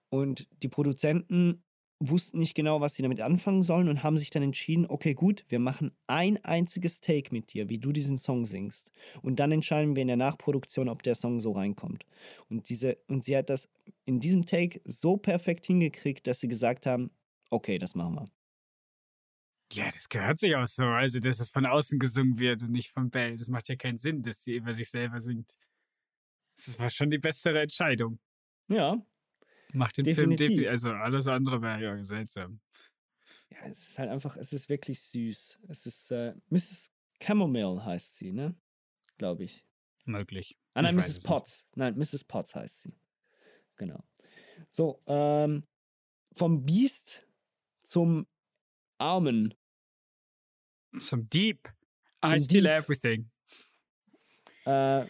Und die Produzenten wussten nicht genau, was sie damit anfangen sollen und haben sich dann entschieden, okay, gut, wir machen ein einziges Take mit dir, wie du diesen Song singst. Und dann entscheiden wir in der Nachproduktion, ob der Song so reinkommt. Und, diese, und sie hat das in diesem Take so perfekt hingekriegt, dass sie gesagt haben, okay, das machen wir. Ja, das gehört sich auch so. Also, dass es von außen gesungen wird und nicht von Bell. Das macht ja keinen Sinn, dass sie über sich selber singt. Das war schon die bessere Entscheidung. Ja, Macht den Film Definitiv. definitiv. Also, alles andere wäre ja seltsam. ja, es ist halt einfach, es ist wirklich süß. Es ist, äh, Mrs. Chamomile heißt sie, ne? Glaube ich. Möglich. Ah nein, Ich Mrs. es nicht. Potts. Nein, Mrs. Potts heißt sie. Genau. So, ähm, vom Biest zum Armen. Zum Dieb. I Zum steal Dieb. everything. Äh,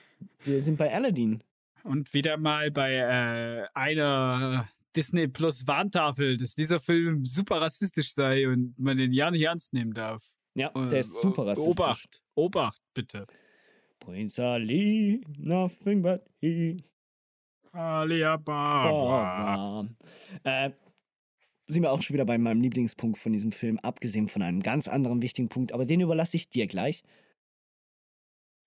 wir sind bei Aladdin. Und wieder mal bei äh, einer Disney Plus Warntafel, dass dieser Film super rassistisch sei und man den ja nicht ernst nehmen darf. Ja, Äh, der ist super rassistisch. Obacht, Obacht, bitte. Prince Ali, nothing but he. Alibaba. Äh, sind wir auch schon wieder bei meinem Lieblingspunkt von diesem Film, abgesehen von einem ganz anderen wichtigen Punkt, aber den überlasse ich dir gleich.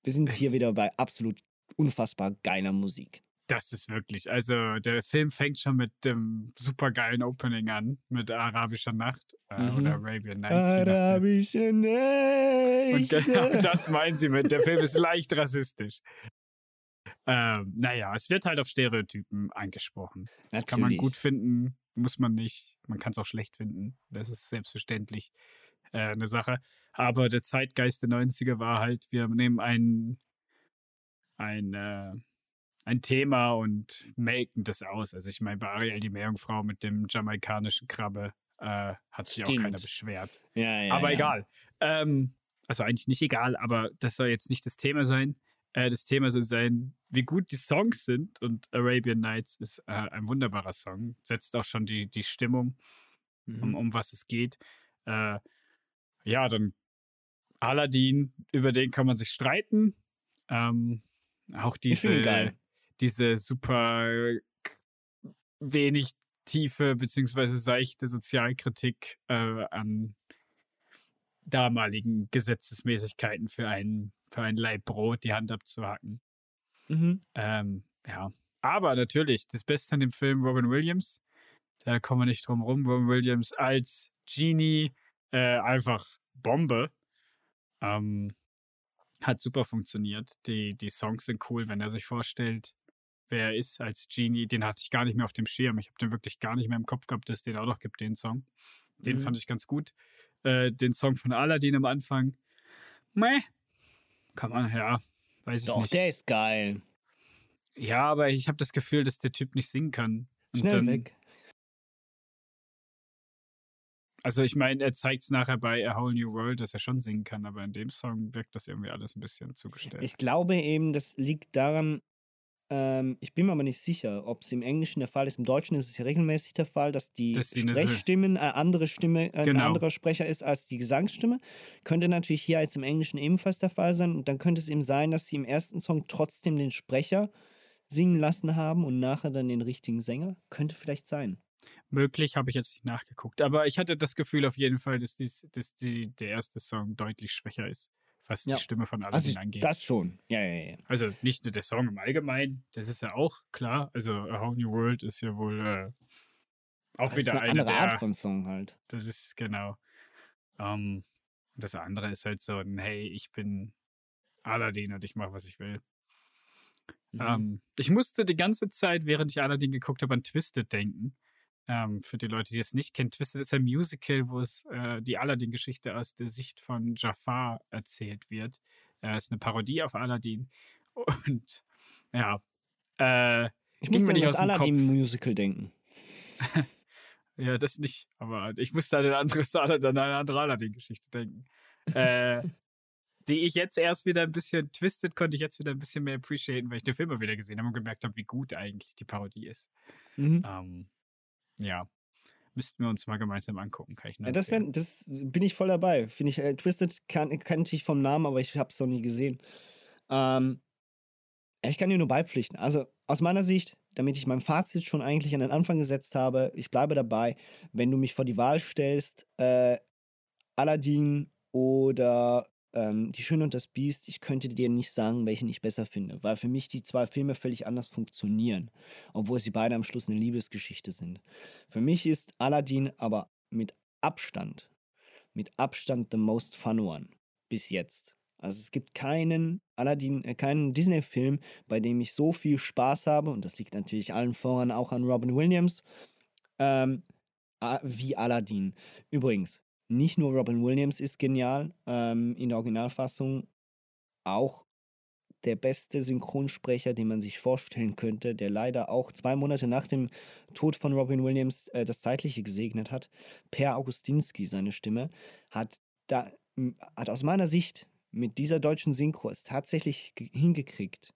Wir sind hier wieder bei absolut unfassbar geiler Musik. Das ist wirklich, also der Film fängt schon mit dem supergeilen Opening an, mit Arabischer Nacht äh, Mhm. oder Arabian Nights. Arabische Und <laughs> genau das meinen sie mit, der Film ist leicht rassistisch. Ähm, naja, es wird halt auf Stereotypen angesprochen. Das kann man gut finden, muss man nicht. Man kann es auch schlecht finden. Das ist selbstverständlich äh, eine Sache. Aber der Zeitgeist der 90er war halt, wir nehmen ein, ein, äh, ein Thema und melken das aus. Also ich meine, bei Ariel die Meerjungfrau mit dem jamaikanischen Krabbe äh, hat sich auch Stimmt. keiner beschwert. Ja, ja, aber ja. egal. Ähm, also eigentlich nicht egal, aber das soll jetzt nicht das Thema sein. Äh, das Thema soll sein, wie gut die Songs sind. Und Arabian Nights ist äh, ein wunderbarer Song. Setzt auch schon die, die Stimmung, um, Mhm. um was es geht. Äh, ja, dann Aladdin, über den kann man sich streiten. Ähm, auch diese, diese super wenig tiefe beziehungsweise seichte Sozialkritik äh, an damaligen Gesetzesmäßigkeiten für ein, für ein Laib Brot die Hand abzuhacken. Mhm. Ähm, ja. Aber natürlich, das Beste an dem Film Robin Williams, da kommen wir nicht drum rum. Robin Williams als Genie, äh, einfach Bombe. Ähm, hat super funktioniert. Die, die Songs sind cool, wenn er sich vorstellt, wer er ist als Genie. Den hatte ich gar nicht mehr auf dem Schirm. Ich habe den wirklich gar nicht mehr im Kopf gehabt, dass es den auch noch gibt, den Song. Den Mhm. fand ich ganz gut. Äh, den Song von Aladdin am Anfang. Meh. Kann man, ja, weiß ich Doch, nicht. der ist geil. Ja, aber ich habe das Gefühl, dass der Typ nicht singen kann. Und Schnell dann, weg. Also ich meine, er zeigt es nachher bei A Whole New World, dass er schon singen kann, aber in dem Song wirkt das irgendwie alles ein bisschen zugestellt. Ich glaube eben, das liegt daran, ähm, ich bin mir aber nicht sicher, ob es im Englischen der Fall ist. Im Deutschen ist es ja regelmäßig der Fall, dass die eine- Sprechstimmen eine andere Stimme, äh, ein Genau. anderer Sprecher ist als die Gesangsstimme. Könnte natürlich hier jetzt im Englischen ebenfalls der Fall sein. Und dann könnte es eben sein, dass sie im ersten Song trotzdem den Sprecher singen lassen haben und nachher dann den richtigen Sänger. Könnte vielleicht sein. Möglich habe ich jetzt nicht nachgeguckt, aber ich hatte das Gefühl auf jeden Fall, dass, dies, dass die, der erste Song deutlich schwächer ist, was Ja. die Stimme von Also Aladdin angeht. das schon. Ja, ja, ja. Also nicht nur der Song im Allgemeinen, das ist ja auch klar. Also A Whole New World ist ja wohl äh, auch Das ist wieder eine eine andere der, Art von Song halt. Das ist genau. Ähm, das andere ist halt so ein, hey, ich bin Aladdin und ich mache, was ich will. Mhm. Ähm, ich musste die ganze Zeit, während ich Aladdin geguckt habe, an Twisted denken. Ähm, für die Leute, die es nicht kennen, Twisted ist ein Musical, wo es äh, die Aladdin-Geschichte aus der Sicht von Jafar erzählt wird. Äh, ist eine Parodie auf Aladdin. <laughs> Und ja, äh, Ich muss mir an nicht das dem Kopf. Aladdin-Musical denken. <laughs> Ja, das nicht. Aber ich musste an eine andere, <laughs> an eine andere Aladdin-Geschichte denken. Äh, die ich jetzt erst wieder ein bisschen twisted, konnte ich jetzt wieder ein bisschen mehr appreciaten, weil ich den Film mal wieder gesehen habe und gemerkt habe, wie gut eigentlich die Parodie ist. Mhm. Ähm, ja. Müssten wir uns mal gemeinsam angucken, kann ich Ja, das, wär, das bin ich voll dabei. Finde ich, äh, Twisted kan kannte ich vom Namen, aber ich habe es noch nie gesehen. Ähm, ich kann dir nur beipflichten. Also aus meiner Sicht, damit ich mein Fazit schon eigentlich an den Anfang gesetzt habe, ich bleibe dabei, wenn du mich vor die Wahl stellst, äh, Aladdin oder ähm, Die Schöne und das Biest, ich könnte dir nicht sagen, welchen ich besser finde, weil für mich die zwei Filme völlig anders funktionieren, obwohl sie beide am Schluss eine Liebesgeschichte sind. Für mich ist Aladdin aber mit Abstand, mit Abstand the most fun one bis jetzt. Also es gibt keinen Aladdin, äh, keinen Disney-Film, bei dem ich so viel Spaß habe, und das liegt natürlich allen voran auch an Robin Williams, ähm, wie Aladdin. Übrigens, nicht nur Robin Williams ist genial ähm, in der Originalfassung, auch der beste Synchronsprecher, den man sich vorstellen könnte, der leider auch zwei Monate nach dem Tod von Robin Williams äh, das Zeitliche gesegnet hat. Per Augustinski, seine Stimme, hat, da, hat aus meiner Sicht mit dieser deutschen Synchro es tatsächlich ge- hingekriegt,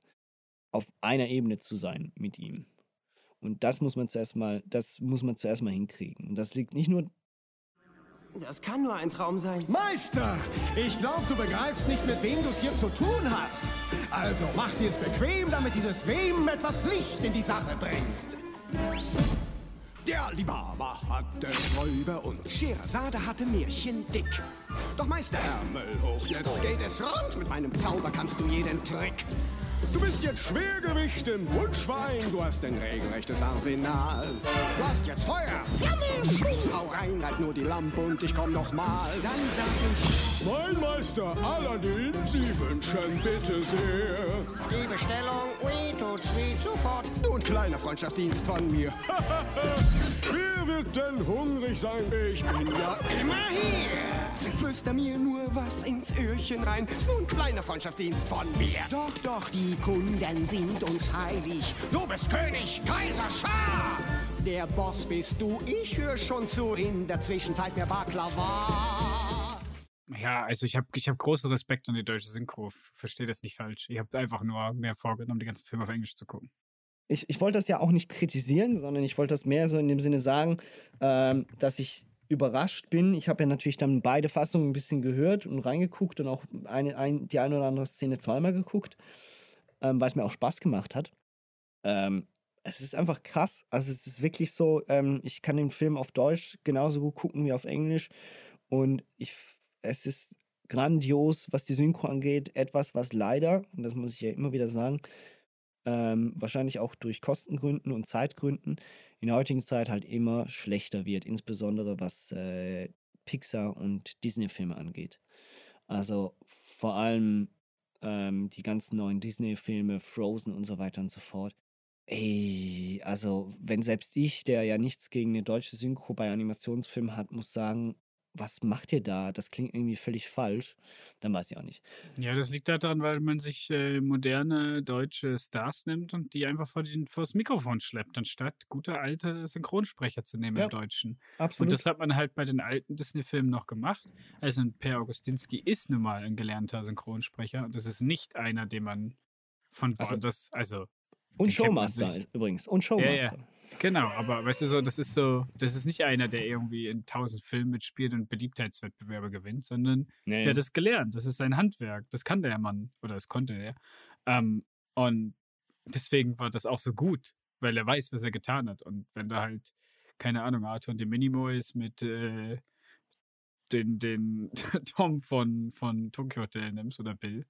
auf einer Ebene zu sein mit ihm. Und das muss man zuerst mal, das muss man zuerst mal hinkriegen. Und das liegt nicht nur Das kann nur ein Traum sein. Meister, ich glaube, du begreifst nicht, mit wem du es hier zu tun hast. Also mach dir es bequem, damit dieses Wem etwas Licht in die Sache bringt. Der Alibaba hatte Räuber und Schehersade hatte Märchen dick. Doch Meister Ärmel hoch, jetzt geht es rund. Mit meinem Zauber kannst du jeden Trick. Du bist jetzt Schwergewicht im Wunschwein, du hast ein regelrechtes Arsenal. Du hast jetzt Feuer, Flamme, Schwung, hau rein, halt nur die Lampe und ich komm noch mal. Dann sag ich, mein Meister Aladdin, Sie wünschen bitte sehr. Die Bestellung, ui, tut's weh, sofort. Ein kleiner Freundschaftsdienst von mir. <laughs> Wer wird denn hungrig sein? Ich bin ja immer hier. Flüster mir nur was ins Öhrchen rein. Ein kleiner Freundschaftsdienst von mir. Doch, doch, die Kunden sind uns heilig. Du bist König, Kaiser, Schah. Der Boss bist du, ich höre schon zu. In der Zwischenzeit mehr Baklava. Ja, also ich habe ich hab großen Respekt an die deutsche Synchro. Verstehe das nicht falsch. Ich habe einfach nur mehr vorgenommen, die ganzen Filme auf Englisch zu gucken. ich, ich wollte das ja auch nicht kritisieren, sondern ich wollte das mehr so in dem Sinne sagen, ähm, dass ich überrascht bin. Ich habe ja natürlich dann beide Fassungen ein bisschen gehört und reingeguckt und auch eine, ein, die eine oder andere Szene zweimal geguckt, ähm, weil es mir auch Spaß gemacht hat. Ähm, es ist einfach krass. Also es ist wirklich so, ähm, ich kann den Film auf Deutsch genauso gut gucken wie auf Englisch. Und ich, es ist grandios, was die Synchro angeht. Etwas, was leider, und das muss ich ja immer wieder sagen, ähm, wahrscheinlich auch durch Kostengründen und Zeitgründen in der heutigen Zeit halt immer schlechter wird, insbesondere was äh, Pixar und Disney-Filme angeht. Also vor allem ähm, die ganzen neuen Disney-Filme, Frozen und so weiter und so fort. Ey, also wenn selbst ich, der ja nichts gegen eine deutsche Synchro bei Animationsfilmen hat, muss sagen, was macht ihr da? Das klingt irgendwie völlig falsch. Dann weiß ich auch nicht. Ja, das liegt daran, weil man sich äh, moderne deutsche Stars nimmt und die einfach vor den, vors Mikrofon schleppt, anstatt gute alte Synchronsprecher zu nehmen Ja, im Deutschen. Absolut. Und das hat man halt bei den alten Disney-Filmen noch gemacht. Also ein Per Augustinski ist nun mal ein gelernter Synchronsprecher und das ist nicht einer, den man von Also- woanders, also und Showmaster sich. übrigens. Und Ja, ja. Showmaster. Genau, aber weißt du so, das ist so, das ist nicht einer, der irgendwie in tausend Filmen mitspielt und Beliebtheitswettbewerbe gewinnt, sondern Nee. der hat das gelernt. Das ist sein Handwerk. Das kann der Mann oder das konnte er. Ähm, und deswegen war das auch so gut, weil er weiß, was er getan hat. Und wenn da halt, keine Ahnung, Arthur und die Minimoys mit äh, den, den <laughs> Tom von, von Tokyo Hotel nimmst oder Bill,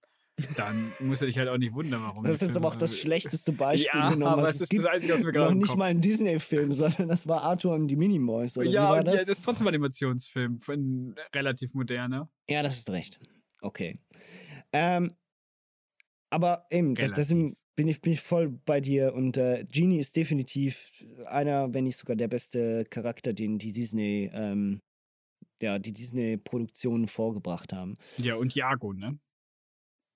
dann muss er dich halt auch nicht wundern, warum Das ist jetzt aber auch das schlechteste Beispiel Ja, genommen, aber was es ist gibt. das Einzige, was mir gerade Noch nicht mal ein Disney-Film, <laughs> sondern das war Arthur und die Minimoys. Oder wie Ja, war und das? ja, das ist trotzdem ein Animationsfilm, ein relativ moderner. Ja, das ist recht. Okay. Ähm, Aber eben, das, das sind, bin, ich, bin ich voll bei dir. Und äh, Genie ist definitiv einer, wenn nicht sogar der beste Charakter, den die Disney, ähm, ja, die Disney-Produktionen vorgebracht haben. Ja, und Jago, ne?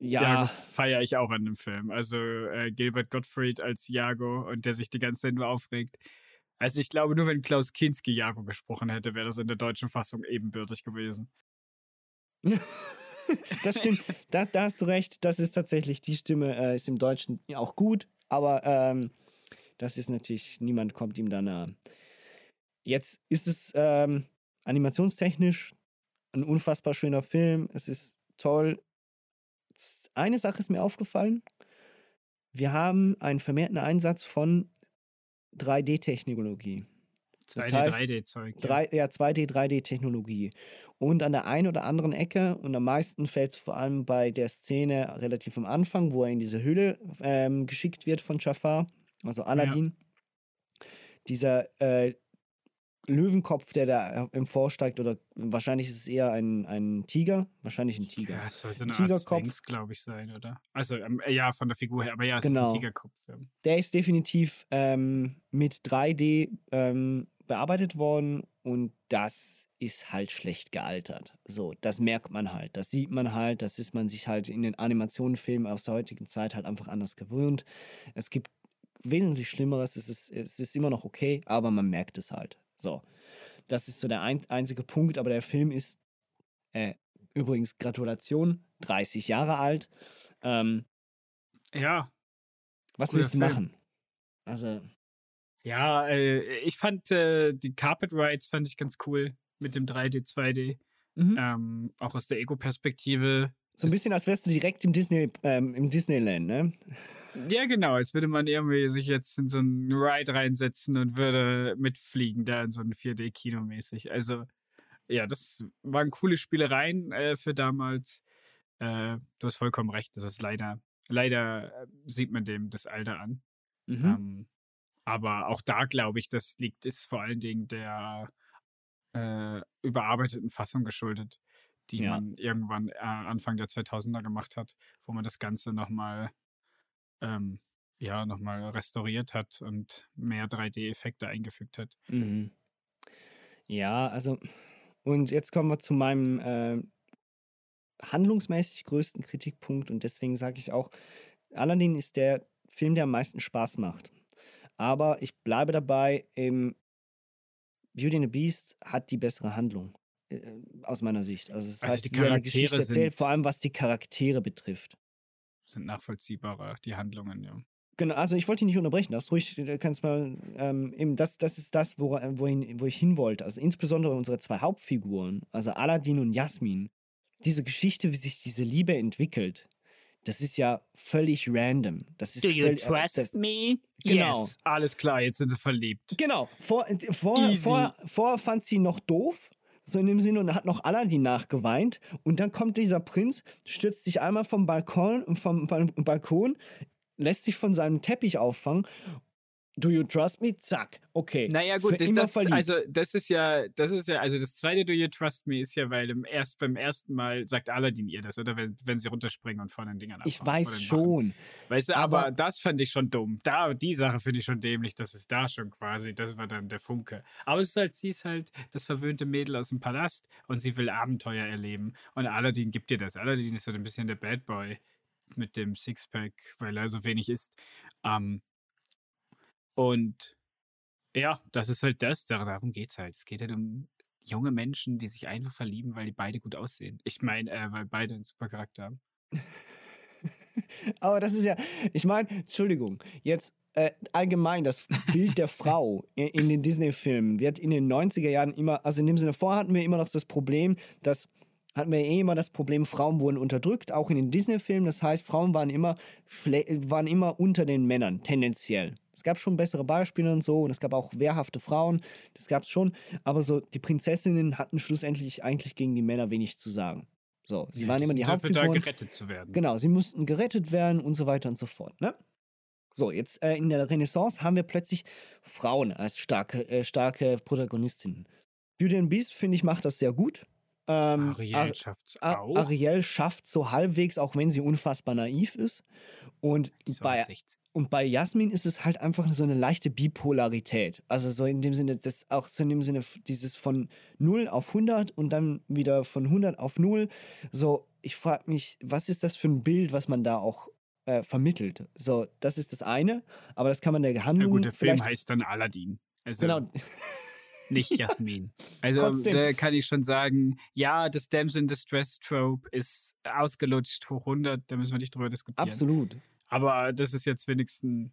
Ja, Jago feiere ich auch an dem Film. Also äh, Gilbert Gottfried als Jago und der sich die ganze Zeit nur aufregt. Also ich glaube, nur wenn Klaus Kinski Jago gesprochen hätte, wäre das in der deutschen Fassung ebenbürtig gewesen. <laughs> das stimmt. Da, da hast du recht. Das ist tatsächlich, die Stimme äh, ist im Deutschen auch gut, aber ähm, das ist natürlich, niemand kommt ihm da nah. Jetzt ist es ähm, animationstechnisch ein unfassbar schöner Film. Es ist toll. Eine Sache ist mir aufgefallen. Wir haben einen vermehrten Einsatz von 3D-Technologie. 2D, 3D-Zeug. Ja. ja, 2D, 3D-Technologie. Und an der einen oder anderen Ecke, und am meisten fällt es vor allem bei der Szene relativ am Anfang, wo er in diese Höhle ähm, geschickt wird von Jafar, also Aladdin. Ja. Dieser äh, Löwenkopf, der da emvorsteigt, oder wahrscheinlich ist es eher ein, ein Tiger, wahrscheinlich ein Tiger. Ja, es soll so eine Tigerkopf, glaube ich, sein, oder? Also, ähm, ja, von der Figur her, aber ja, es genau. ist ein Tigerkopf. Ja. Der ist definitiv ähm, mit 3D ähm, bearbeitet worden und das ist halt schlecht gealtert. So, das merkt man halt, das sieht man halt, das ist man sich halt in den Animationenfilmen aus der heutigen Zeit halt einfach anders gewöhnt. Es gibt wesentlich Schlimmeres, es ist, es ist immer noch okay, aber man merkt es halt. So, das ist so der ein, einzige Punkt, aber der Film ist äh, übrigens Gratulation, 30 Jahre alt. Ähm, ja. Was willst du machen? Also. Ja, äh, ich fand äh, die Carpet Rides fand ich ganz cool mit dem 3D, 2D. Mhm. Ähm, auch aus der Ego-Perspektive. So ein bisschen, als wärst du direkt im Disney, ähm, im Disneyland, ne? Ja, genau. Als würde man irgendwie sich jetzt in so einen Ride reinsetzen und würde mitfliegen, da in so ein 4D-Kino mäßig. Also, ja, das waren coole Spielereien äh, für damals. Äh, du hast vollkommen recht, das ist leider, leider äh, sieht man dem das Alter an. Mhm. Ähm, aber auch da glaube ich, das liegt, ist vor allen Dingen der äh, überarbeiteten Fassung geschuldet, die ja. man irgendwann äh, Anfang der 2000er gemacht hat, wo man das Ganze nochmal ähm, ja, nochmal restauriert hat und mehr 3D-Effekte eingefügt hat. Mhm. Ja, also, und jetzt kommen wir zu meinem äh, handlungsmäßig größten Kritikpunkt und deswegen sage ich auch, Aladdin ist der Film, der am meisten Spaß macht. Aber ich bleibe dabei, im Beauty and the Beast hat die bessere Handlung. Äh, aus meiner Sicht. Also, das also heißt, die Charaktere erzählt, sind vor allem was die Charaktere betrifft sind nachvollziehbarer, die Handlungen, ja. Genau, also ich wollte dich nicht unterbrechen, das ruhig, du kannst mal, ähm, eben das, das ist das, wo, wohin, wo ich hin wollte. Also insbesondere unsere zwei Hauptfiguren, also Aladdin und Jasmin. Diese Geschichte, wie sich diese Liebe entwickelt, das ist ja völlig random. Das ist Do you völlig, trust das, me? Genau. Yes. Alles klar, jetzt sind sie verliebt. Genau. Vor, vor, vor, vor fand sie noch doof, so in dem Sinne, und hat noch Aladdin nachgeweint. Und dann kommt dieser Prinz, stürzt sich einmal vom Balkon, vom Balkon, lässt sich von seinem Teppich auffangen Do you trust me? Zack. Okay. Naja, gut, das, das also das ist ja, das ist ja, also das zweite Do you trust me ist ja, weil im erst, beim ersten Mal sagt Aladdin ihr das, oder wenn, wenn sie runterspringen und von den Dingern abhauen. Ich weiß schon. Weißt du, aber, aber, das fand ich schon dumm. Da, die Sache finde ich schon dämlich, das ist da schon quasi, das war dann der Funke. Aber es ist halt, sie ist halt das verwöhnte Mädel aus dem Palast und sie will Abenteuer erleben. Und Aladdin gibt ihr das. Aladdin ist so ein bisschen der Bad Boy mit dem Sixpack, weil er so wenig ist. Ähm, und ja, das ist halt das, darum geht es halt. Es geht halt um junge Menschen, die sich einfach verlieben, weil die beide gut aussehen. Ich meine, äh, weil beide einen super Charakter haben. <laughs> Aber das ist ja, ich meine, Entschuldigung, jetzt äh, allgemein das Bild der <laughs> Frau in, in den Disney-Filmen wird in den 90er Jahren immer, also in dem Sinne, vorher hatten wir immer noch das Problem, dass hatten wir eh immer das Problem, Frauen wurden unterdrückt, auch in den Disney-Filmen. Das heißt, Frauen waren immer, waren immer unter den Männern, tendenziell. Es gab schon bessere Beispiele und so, und es gab auch wehrhafte Frauen, das gab es schon, aber so die Prinzessinnen hatten schlussendlich eigentlich gegen die Männer wenig zu sagen. So, sie ja, waren immer die Hauptfiguren. da gerettet zu werden. Genau, sie mussten gerettet werden und so weiter und so fort, ne? So, jetzt äh, in der Renaissance haben wir plötzlich Frauen als starke, äh, starke Protagonistinnen. Beauty and Beast, finde ich, macht das sehr gut. Ähm, Ariel Ar- schafft's Ar- auch. Ariel schafft so halbwegs, auch wenn sie unfassbar naiv ist. Und bei, 16. und bei Jasmin ist es halt einfach so eine leichte Bipolarität. Also so in dem Sinne, das auch so in dem Sinne dieses von 0 auf 100 und dann wieder von 100 auf 0. So, ich frage mich, was ist das für ein Bild, was man da auch äh, vermittelt? So, das ist das eine, aber das kann man der Ja Handlung gut, der Film heißt dann Aladdin. Also Genau, nicht Jasmin. Also Trotzdem. da kann ich schon sagen, ja, das Damsel in Distress Trope ist ausgelutscht hoch 100, da müssen wir nicht drüber diskutieren. absolut. Aber das ist jetzt wenigstens,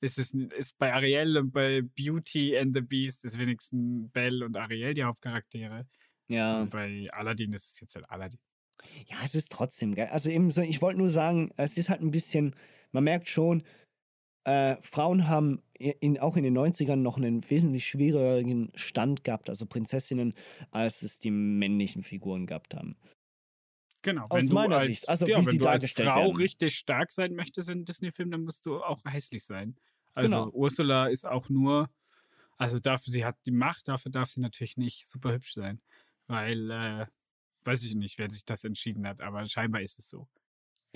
ist es ist bei Ariel und bei Beauty and the Beast ist wenigstens Belle und Ariel die Hauptcharaktere. Ja. Und bei Aladdin ist es jetzt halt Aladdin. Ja, es ist trotzdem geil. Also eben so, ich wollte nur sagen, es ist halt ein bisschen, man merkt schon, äh, Frauen haben in, auch in den 90ern noch einen wesentlich schwierigeren Stand gehabt, also Prinzessinnen, als es die männlichen Figuren gehabt haben. Genau. Aus wenn du meiner als, Sicht, also ja, wie wenn sie du als Frau werden. richtig stark sein möchtest in Disney-Filmen, dann musst du auch hässlich sein. Also Genau. Ursula ist auch nur, also dafür, sie hat die Macht, dafür darf sie natürlich nicht super hübsch sein. Weil, äh, weiß ich nicht, wer sich das entschieden hat, aber scheinbar ist es so.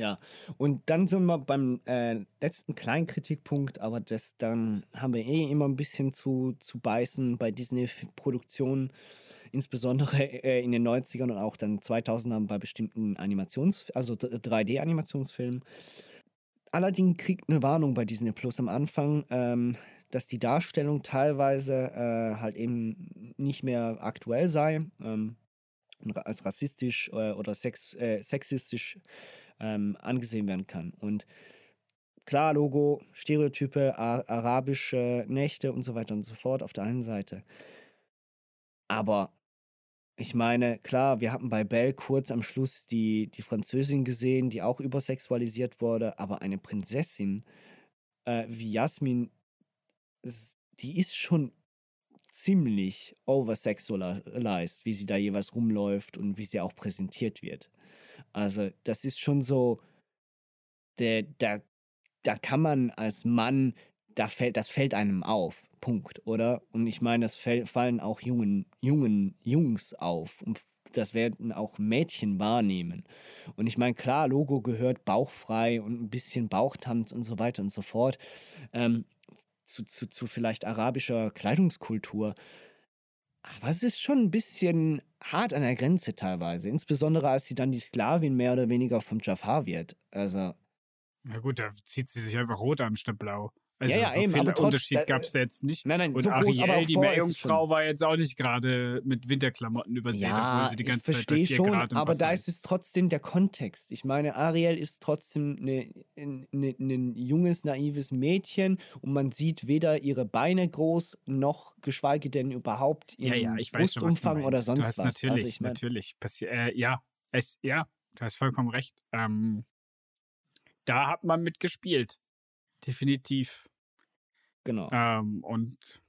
Ja, und dann sind wir beim äh, letzten kleinen Kritikpunkt, aber das dann haben wir eh immer ein bisschen zu, zu beißen bei Disney-Produktionen, insbesondere äh, in den 90ern und auch dann 2000ern bei bestimmten Animations-, also 3D-Animationsfilmen. Aladdin kriegt eine Warnung bei Disney Plus am Anfang, ähm, dass die Darstellung teilweise äh, halt eben nicht mehr aktuell sei, ähm, als rassistisch äh, oder sex, äh, sexistisch ähm, angesehen werden kann. Und klar, Logo, Stereotype, arabische Nächte und so weiter und so fort auf der einen Seite. Aber ich meine, klar, wir hatten bei Belle kurz am Schluss die, die Französin gesehen, die auch übersexualisiert wurde, aber eine Prinzessin äh, wie Jasmin, die ist schon ziemlich oversexualized, wie sie da jeweils rumläuft und wie sie auch präsentiert wird. Also, das ist schon so, der, da, da kann man als Mann, da fällt, das fällt einem auf. Punkt, oder? Und ich meine, das fäll, fallen auch jungen, jungen Jungs auf. Und das werden auch Mädchen wahrnehmen. Und ich meine, klar, Logo gehört bauchfrei und ein bisschen Bauchtanz und so weiter und so fort. Ähm, zu, zu, zu vielleicht arabischer Kleidungskultur. Aber es ist schon ein bisschen hart an der Grenze teilweise. Insbesondere als sie dann die Sklavin mehr oder weniger vom Jafar wird. Also, Na gut, da zieht sie sich einfach rot an statt blau. Also Ja, ja, so eben, viel trotz- Unterschied gab es jetzt nicht. nein, nein, Und so groß, Ariel, auch die Meerjungfrau, war jetzt auch nicht gerade mit Winterklamotten übersät, obwohl ja, sie die ich ganze Zeit bei verstehe 4 schon, aber da ist es trotzdem der Kontext. Ich meine, Ariel ist trotzdem ein ne, ne, ne junges, naives Mädchen und man sieht weder ihre Beine groß, noch geschweige denn überhaupt Ja, ihren ja, ich weiß schon, Brustumfang oder sonst du hast was. Natürlich, also ich mein, natürlich. Äh, ja, es, ja, du hast vollkommen recht. Ähm, da hat man mitgespielt. Definitiv. Genau. Ähm, und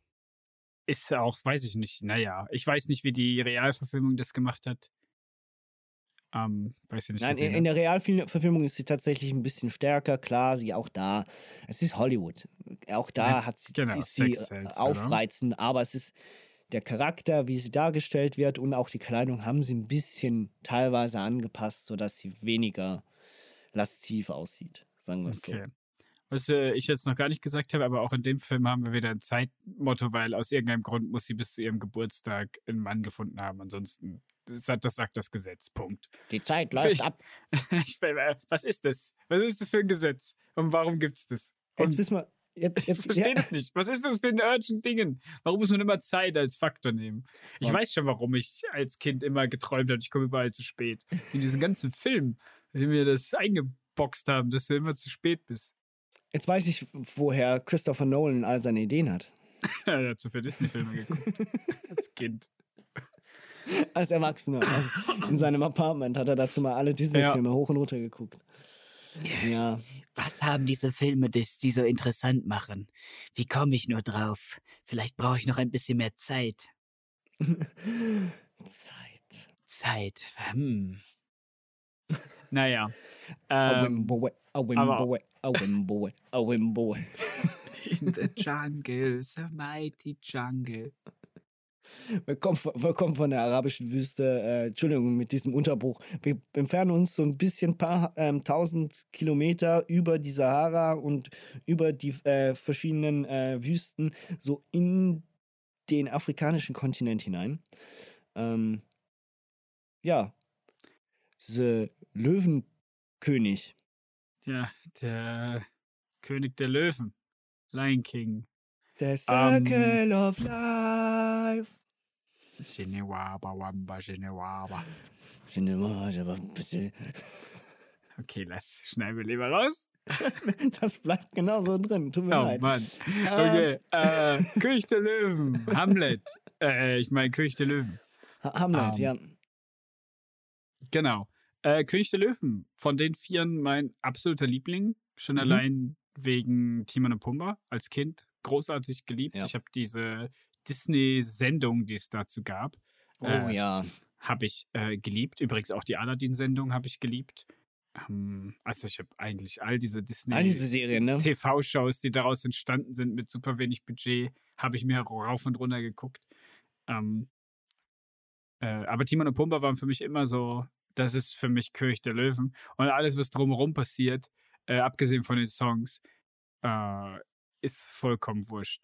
ist auch, weiß ich nicht, naja, ich weiß nicht, wie die Realverfilmung das gemacht hat. Ähm, weiß ich nicht. Nein, in, der Realverfilmung ist sie tatsächlich ein bisschen stärker, klar, sie auch da. Es ist Hollywood. Auch da Ja, hat sie, genau, ist sie Sex sells, oder? aufreizend, aber es ist der Charakter, wie sie dargestellt wird und auch die Kleidung haben sie ein bisschen teilweise angepasst, sodass sie weniger lasziv aussieht, sagen wir es Okay. so. Was äh, ich jetzt noch gar nicht gesagt habe, aber auch in dem Film haben wir wieder ein Zeitmotto, weil aus irgendeinem Grund muss sie bis zu ihrem Geburtstag einen Mann gefunden haben. Ansonsten, das, sagt- das sagt das Gesetz. Punkt. Die Zeit läuft Ich- ab. <laughs> Ich, äh, was ist das? Was ist das für ein Gesetz? Und warum gibt's das? Jetzt Und wissen wir. Jetzt, <laughs> ich jetzt, verstehe ja, das nicht. Was ist das für ein urgent Dingen? Warum muss man immer Zeit als Faktor nehmen? Ich Ja. weiß schon, warum ich als Kind immer geträumt habe, ich komme überall zu spät. In diesem ganzen Film, wenn wir das eingeboxt haben, dass du immer zu spät bist. Jetzt weiß ich, woher Christopher Nolan all seine Ideen hat. <laughs> Er hat so für Disney-Filme geguckt. <laughs> als Kind. Als Erwachsener. Also in seinem Apartment hat er dazu mal alle Disney-Filme hoch und runter geguckt. Ja. Was haben diese Filme, das die so interessant machen? Wie komme ich nur drauf? Vielleicht brauche ich noch ein bisschen mehr Zeit. <laughs> Zeit. Zeit. Hm. Naja. A Ähm, Wimboe, a Wimboe. in the jungle, the mighty jungle. Wir kommen, von- der arabischen Wüste, äh, Entschuldigung, mit diesem Unterbruch. Wir entfernen uns so ein bisschen paar ähm, tausend Kilometer über die Sahara und über die äh, verschiedenen äh, Wüsten, so in den afrikanischen Kontinent hinein. Ähm, ja, The Löwenkönig. Ja, der König der Löwen. Lion King. The Ähm, Circle of Life. Shinewaba, Wamba, Shinewaba. Das Okay, lass, schneiden wir lieber raus. <laughs> bleibt genau so drin. Tut mir Oh leid. Mann. Ähm. Okay, äh, König der Löwen. Hamlet. Äh, ich meine König der Löwen. Ha- Hamlet, Ähm, ja. Genau. Äh, König der Löwen. Von den Vieren mein absoluter Liebling. Schon Mhm. allein wegen Timon und Pumba als Kind. Großartig geliebt. Ja. Ich habe diese Disney-Sendung, die es dazu gab. Oh äh, ja. Habe ich äh, geliebt. Übrigens auch die Aladdin-Sendung habe ich geliebt. Ähm, also ich habe eigentlich all diese Disney All diese Serien, ne? Die daraus entstanden sind mit super wenig Budget, habe ich mir rauf und runter geguckt. Ähm, äh, aber Timon und Pumba waren für mich immer so, das ist für mich König der Löwen. Und alles, was drumherum passiert, äh, abgesehen von den Songs, äh, ist vollkommen wurscht.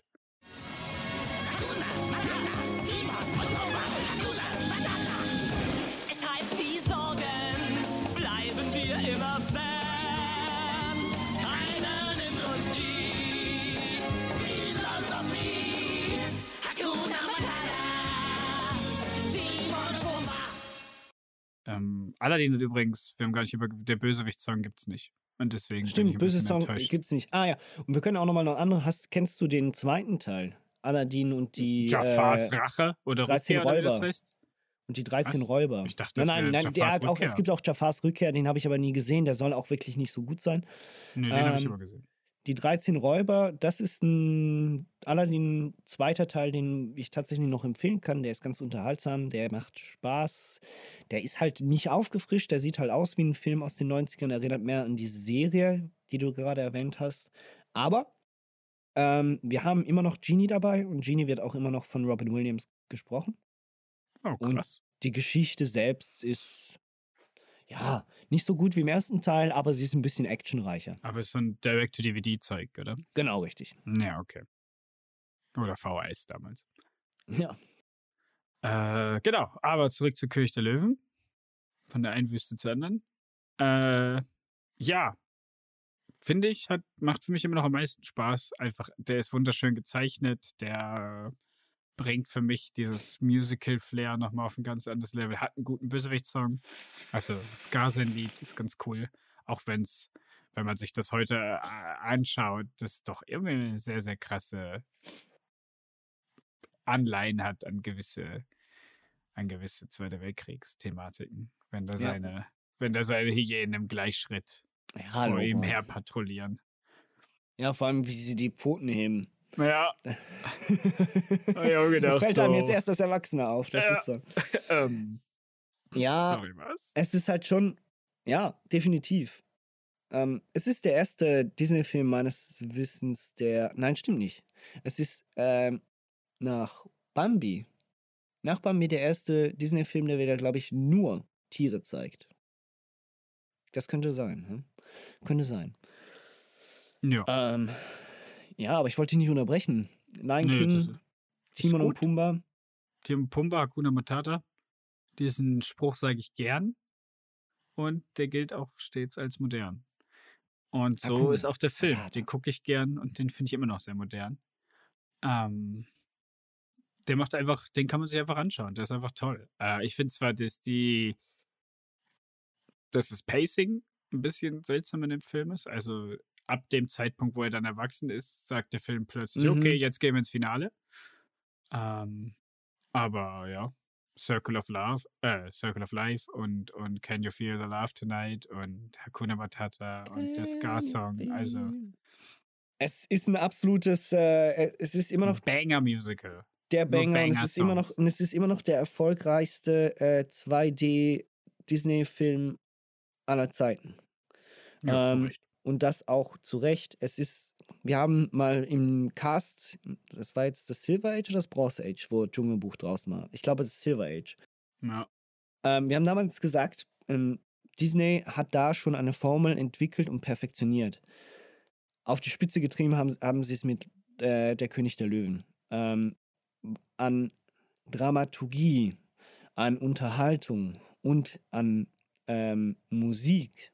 Aladdin sind übrigens, wir haben gar nicht über, der Bösewicht-Song gibt es nicht. Und deswegen. Stimmt, böse Song enttäuscht. gibt's nicht. Ah ja, und wir können auch nochmal noch andere. Hast, kennst du den zweiten Teil? Aladdin und die Jafars äh, Rache oder 13 Rückkehr, oder wie das Räuber. heißt? Und die 13 Was? Räuber. Ich dachte, nein, das nein, wäre nein, der hat auch, es gibt auch Jafars Rückkehr, den habe ich aber nie gesehen. Der soll auch wirklich nicht so gut sein. Nö, den habe ich Ähm, aber gesehen. Die 13 Räuber, das ist ein Aladdin zweiter Teil, den ich tatsächlich noch empfehlen kann. Der ist ganz unterhaltsam, der macht Spaß. Der ist halt nicht aufgefrischt, der sieht halt aus wie ein Film aus den 90ern, erinnert mehr an die Serie, die du gerade erwähnt hast. Aber ähm, wir haben immer noch Genie dabei und Genie wird auch immer noch von Robin Williams gesprochen. Oh, Und krass. die Geschichte selbst ist ja nicht so gut wie im ersten Teil, aber sie ist ein bisschen actionreicher. Aber es ist so ein Direct-to-DVD-Zeug, oder? Genau, richtig. Ja, okay. Oder VHS damals. <laughs> Ja. Äh, genau, aber zurück zu König der Löwen. Von der einen Wüste zur anderen. Äh, ja. Finde ich, hat, macht für mich immer noch am meisten Spaß. Einfach, der ist wunderschön gezeichnet, der bringt für mich dieses Musical-Flair nochmal auf ein ganz anderes Level. Hat einen guten Bösewicht-Song. Also, Skarsen-Lied ist ganz cool. Auch wenn es, wenn man sich das heute äh, anschaut, das doch irgendwie eine sehr, sehr krasse Anleihen hat an gewisse, an gewisse Zweite Weltkriegsthematiken. Wenn da Ja. seine, wenn da seine Hyänen im Gleichschritt Ja, vor ihm her patrouillieren. Ja, vor allem, wie sie die Pfoten heben. Ja. <laughs> Auch das gedacht, fällt einem so. jetzt erst als Erwachsener auf. Das Ja. ist so. <laughs> ähm, Ja, sorry, was? es ist halt schon, ja, definitiv. Ähm, es ist der erste Disney-Film meines Wissens, der, nein, stimmt nicht. Es ist ähm, nach Bambi, nach Bambi der erste Disney-Film, der wieder, glaube ich, nur Tiere zeigt. Das könnte sein, hm? könnte sein. Ja. Ähm, ja, aber ich wollte dich nicht unterbrechen. Lion Nö, King, Timon und. Pumba. Tim Pumba, Hakuna Matata. Diesen Spruch sage ich gern. Und der gilt auch stets als modern. Und so Hakuna ist auch der Film. Matata. Den gucke ich gern und den finde ich immer noch sehr modern. Ähm, der macht einfach, den kann man sich einfach anschauen. Der ist einfach toll. Äh, ich finde zwar, dass die, dass das Pacing ein bisschen seltsam in dem Film ist. Also ab dem Zeitpunkt, wo er dann erwachsen ist, sagt der Film plötzlich, Mhm. okay, jetzt gehen wir ins Finale. Ähm, aber ja, Circle of Love, äh, Circle of Life und, und Can You Feel the Love Tonight und Hakuna Matata und der Scar-Song. Also Es ist ein absolutes, äh, es ist immer noch Banger-Musical. der Nur Banger und es ist immer noch und es ist immer noch der erfolgreichste äh, 2D Disney Film aller Zeiten. Ja, Ähm. Und das auch zu Recht. Es ist, wir haben mal im Cast, das war jetzt das Silver Age oder das Bronze Age, wo Dschungelbuch draußen war. Ich glaube, das Silver Age. Ja. Ähm, wir haben damals gesagt, ähm, Disney hat da schon eine Formel entwickelt und perfektioniert. Auf die Spitze getrieben haben, haben sie es mit äh, Der König der Löwen. Ähm, an Dramaturgie, an Unterhaltung und an ähm, Musik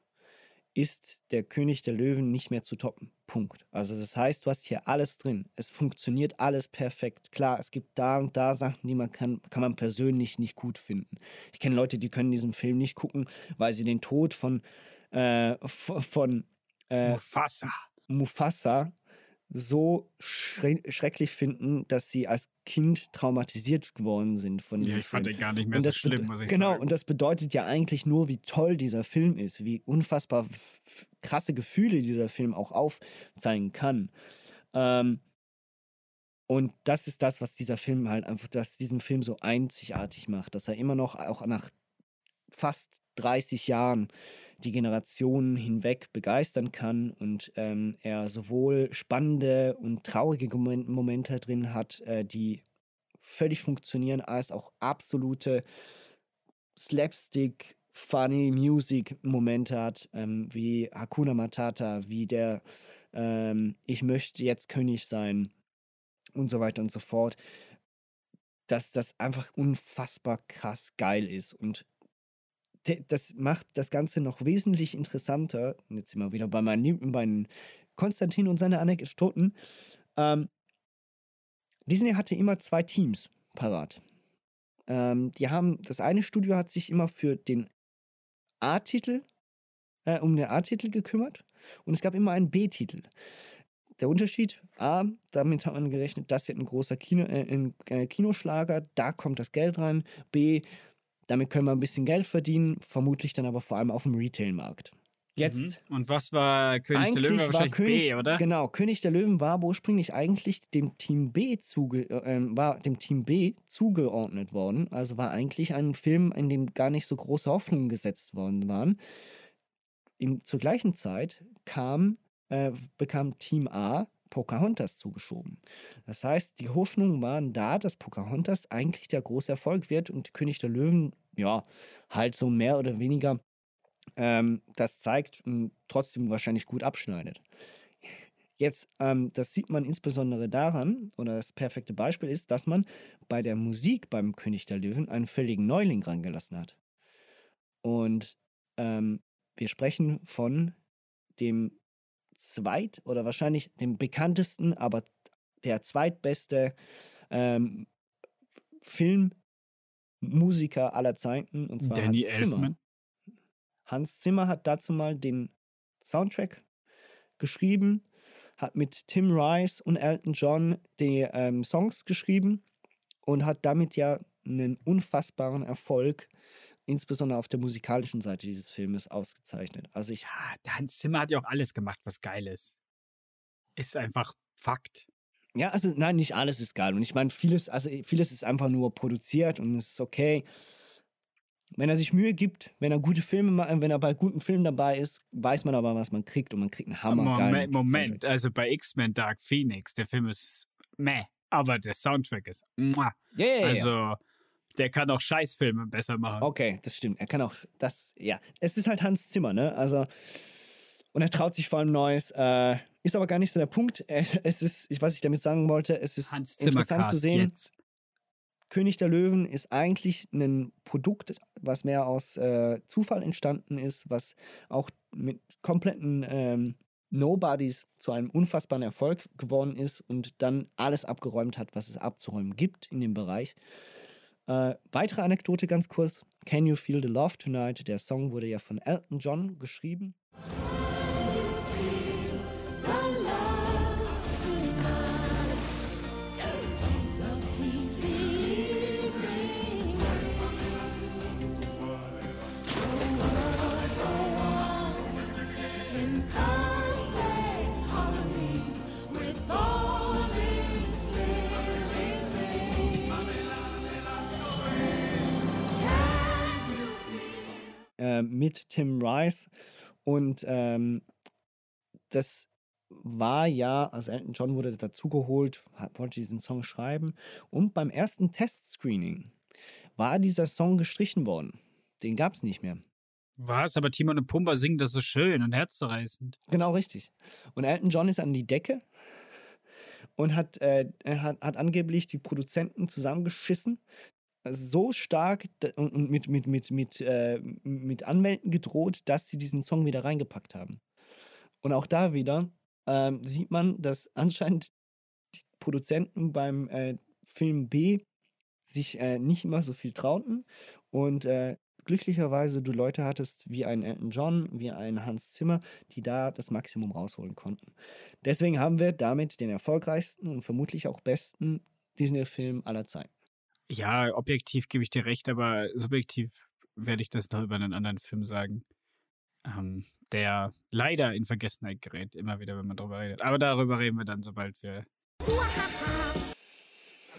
ist der König der Löwen nicht mehr zu toppen. Punkt. Also das heißt, du hast hier alles drin. Es funktioniert alles perfekt. Klar, es gibt da und da Sachen, die man kann, kann man persönlich nicht gut finden. Ich kenne Leute, die können diesen Film nicht gucken, weil sie den Tod von, äh, von äh, Mufasa. Mufasa so schre schrecklich finden, dass sie als Kind traumatisiert geworden sind von Ja, dem ich fand den gar nicht mehr so schlimm, muss ich Genau, sagen. und das bedeutet ja eigentlich nur, wie toll dieser Film ist, wie unfassbar krasse Gefühle dieser Film auch aufzeigen kann. Ähm, und das ist das, was dieser Film halt einfach, dass diesen Film so einzigartig macht, dass er immer noch, auch nach fast 30 Jahren, die Generationen hinweg begeistern kann und ähm, er sowohl spannende und traurige Momen- Momente drin hat, äh, die völlig funktionieren, als auch absolute Slapstick, Funny Music Momente hat, ähm, wie Hakuna Matata, wie der ähm, Ich möchte jetzt König sein und so weiter und so fort, dass das einfach unfassbar krass geil ist und das macht das Ganze noch wesentlich interessanter. Jetzt sind wir wieder bei meinen, Lieb- bei den Konstantin und seine Anekdoten. Ähm, Disney hatte immer zwei Teams parat. Ähm, die haben, das eine Studio hat sich immer für den A-Titel, äh, um den A-Titel gekümmert und es gab immer einen B-Titel. Der Unterschied, A, damit hat man gerechnet, das wird ein großer Kino, äh, ein, äh, Kinoschlager, da kommt das Geld rein. B, damit können wir ein bisschen Geld verdienen, vermutlich dann aber vor allem auf dem Retail-Markt. Jetzt Mhm. Und was war König der Löwen? War war wahrscheinlich König, B, oder? Genau, König der Löwen war ursprünglich eigentlich dem Team B zuge, äh, ähm, war dem Team B zugeordnet worden. Also war eigentlich ein Film, in dem gar nicht so große Hoffnungen gesetzt worden waren. In, zur gleichen Zeit kam, äh, bekam Team A Pocahontas zugeschoben. Das heißt, die Hoffnungen waren da, dass Pocahontas eigentlich der große Erfolg wird und König der Löwen, ja, halt so mehr oder weniger ähm, das zeigt und trotzdem wahrscheinlich gut abschneidet. Jetzt, ähm, das sieht man insbesondere daran, oder das perfekte Beispiel ist, dass man bei der Musik beim König der Löwen einen völligen Neuling rangelassen hat. Und ähm, wir sprechen von dem zweit- oder wahrscheinlich dem bekanntesten, aber der zweitbeste ähm, Filmmusiker aller Zeiten, und zwar Danny Hans Zimmer. Elfman. Hans Zimmer hat dazu mal den Soundtrack geschrieben, hat mit Tim Rice und Elton John die ähm, Songs geschrieben und hat damit ja einen unfassbaren Erfolg, insbesondere auf der musikalischen Seite dieses Filmes, ausgezeichnet. Also ich, Ja, Hans Zimmer hat ja auch alles gemacht, was geil ist. Ist einfach Fakt. ja, also nein, nicht alles ist geil. Und ich meine, vieles, also vieles ist einfach nur produziert und es ist okay. Wenn er sich Mühe gibt, wenn er gute Filme macht, wenn er bei guten Filmen dabei ist, weiß man aber, was man kriegt und man kriegt einen Hammer Moment, Moment. also bei X-Men Dark Phoenix, der Film ist meh, aber der Soundtrack ist ja, ja. Also, der kann auch Scheißfilme besser machen. Okay, das stimmt. Er kann auch das, ja. Es ist halt Hans Zimmer, ne? Also, und er traut sich vor allem Neues. Äh, ist aber gar nicht so der Punkt. <laughs> Es ist, ich, was ich damit sagen wollte, es ist Hans interessant zu sehen. jetzt. König der Löwen ist eigentlich ein Produkt, was mehr aus äh, Zufall entstanden ist, was auch mit kompletten ähm, Nobodies zu einem unfassbaren Erfolg geworden ist und dann alles abgeräumt hat, was es abzuräumen gibt in dem Bereich. Äh, weitere Anekdote ganz kurz. Can You Feel the Love Tonight? Der Song wurde ja von Elton John geschrieben. Äh, mit Tim Rice und ähm, das war ja, also Elton John wurde dazugeholt, wollte diesen Song schreiben. Und beim ersten Testscreening war dieser Song gestrichen worden. Den gab es nicht mehr. Was? Aber Timon und Pumba singen das so schön und herzzerreißend. Genau richtig. Und Elton John ist an die Decke und hat, äh, hat, hat angeblich die Produzenten zusammengeschissen. So stark und mit, mit, mit, mit, äh, mit Anwälten gedroht, dass sie diesen Song wieder reingepackt haben. Und auch da wieder ähm, sieht man, dass anscheinend die Produzenten beim äh, Film B sich äh, nicht immer so viel trauten und äh, glücklicherweise du Leute hattest wie einen Elton John, wie einen Hans Zimmer, die da das Maximum rausholen konnten. Deswegen haben wir damit den erfolgreichsten und vermutlich auch besten Disney-Film aller Zeiten. Ja, objektiv gebe ich dir recht, aber subjektiv werde ich das noch über einen anderen Film sagen, ähm, der leider in Vergessenheit gerät, immer wieder, wenn man drüber redet. Aber darüber reden wir dann, sobald wir.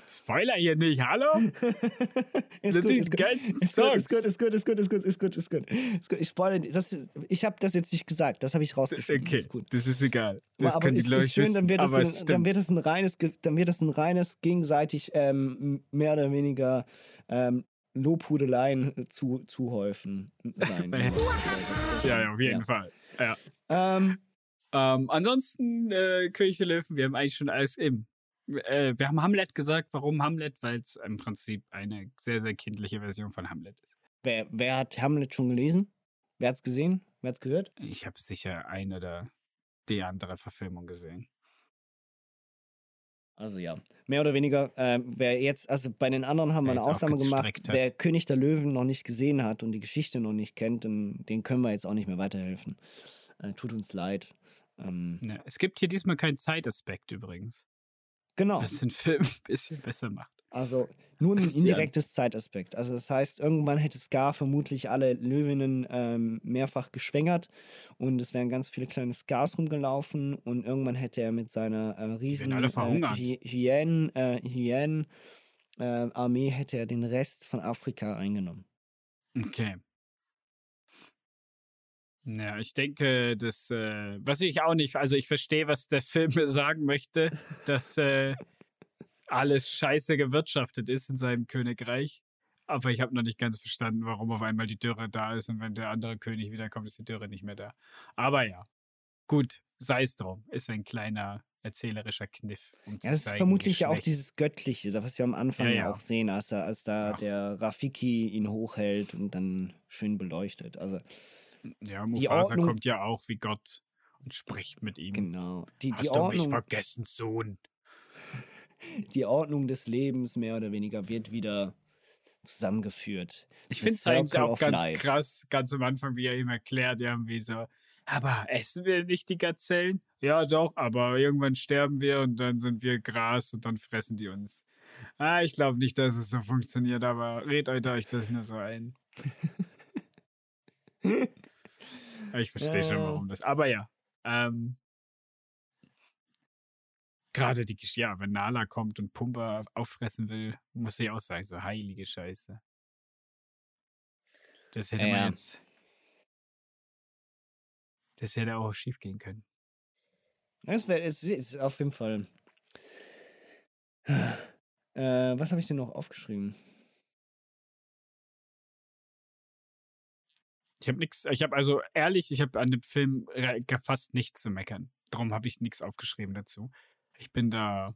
Spoiler hier nicht, hallo? <laughs> Ist Das gut, ist geilsten ist gut, ist Songs. gut, ist gut, ist gut, ist gut, ist gut, ist gut, ist gut. Ich spoilere, das ich habe das jetzt nicht gesagt, das habe ich rausgeschrieben. Okay, Ist gut. das ist egal. Das aber können die ist, Leute schön, dann wird, wissen, aber es es ein, dann wird es ein reines, dann wird es ein reines gegenseitig ähm, mehr oder weniger ähm, Lobhudeleien äh, zu, zuhäufen sein. <laughs> Ja, ja, auf jeden Ja. Fall. Ja. Ähm, Ähm, ansonsten, äh, König der Löwen, wir haben eigentlich schon alles im. Äh, wir haben Hamlet gesagt. Warum Hamlet? Weil es im Prinzip eine sehr, sehr kindliche Version von Hamlet ist. wer, wer hat Hamlet schon gelesen? Wer hat's gesehen? Wer hat's gehört? Ich habe sicher eine oder die andere Verfilmung gesehen. Also ja, mehr oder weniger. Ähm, wer jetzt, also bei den anderen haben wir eine Ausnahme gemacht. hat. Wer König der Löwen noch nicht gesehen hat und die Geschichte noch nicht kennt, den, den können wir jetzt auch nicht mehr weiterhelfen. Äh, tut uns leid. Ähm, Ja, es gibt hier diesmal keinen Zeitaspekt übrigens. Genau. Was den Film ein bisschen besser macht. Also nur ein indirektes Zeitaspekt. Also das heißt, irgendwann hätte Scar vermutlich alle Löwinnen ähm, mehrfach geschwängert und es wären ganz viele kleine Scars rumgelaufen und irgendwann hätte er mit seiner äh, riesen äh, Hyänen, äh, Hyänen äh, Armee hätte er den Rest von Afrika eingenommen. Okay. Ja, ich denke, dass, äh, was ich auch nicht, also ich verstehe, was der Film mir sagen möchte, dass äh, alles scheiße gewirtschaftet ist in seinem Königreich. Aber ich habe noch nicht ganz verstanden, warum auf einmal die Dürre da ist und wenn der andere König wiederkommt, ist die Dürre nicht mehr da. Aber ja, gut, sei es drum. Ist ein kleiner erzählerischer Kniff. Um Ja, das ist zeigen, vermutlich ja auch dieses Göttliche, das, was wir am Anfang Ja, ja, auch sehen, als, als da Ach. der Rafiki ihn hochhält und dann schön beleuchtet. Also Ja, die Mufasa Ordnung- kommt ja auch wie Gott und spricht mit ihm. genau. Die, Hast die, du mich Ordnung, vergessen, Sohn? <laughs> die Ordnung des Lebens mehr oder weniger wird wieder zusammengeführt. Ich finde es eigentlich auch ganz Life. krass, ganz am Anfang, wie er ihm erklärt, irgendwie so, aber essen wir nicht die Gazellen? Ja, doch, aber irgendwann sterben wir und dann sind wir Gras und dann fressen die uns. Ah, ich glaube nicht, dass es so funktioniert, aber redet euch das nur so ein. <laughs> Ja, ich verstehe schon, Ja. warum das. Aber ja, ähm, gerade die Gesch ja, wenn Nala kommt und Pumba auffressen will, muss ich auch sagen, so heilige Scheiße. Das hätte Ja, man jetzt. Das hätte auch schief gehen können. Es, wär, es ist auf jeden Fall. Äh, was habe ich denn noch aufgeschrieben? Ich habe nichts, ich habe also ehrlich, ich habe an dem Film fast nichts zu meckern. Darum habe ich nichts aufgeschrieben dazu. Ich bin da,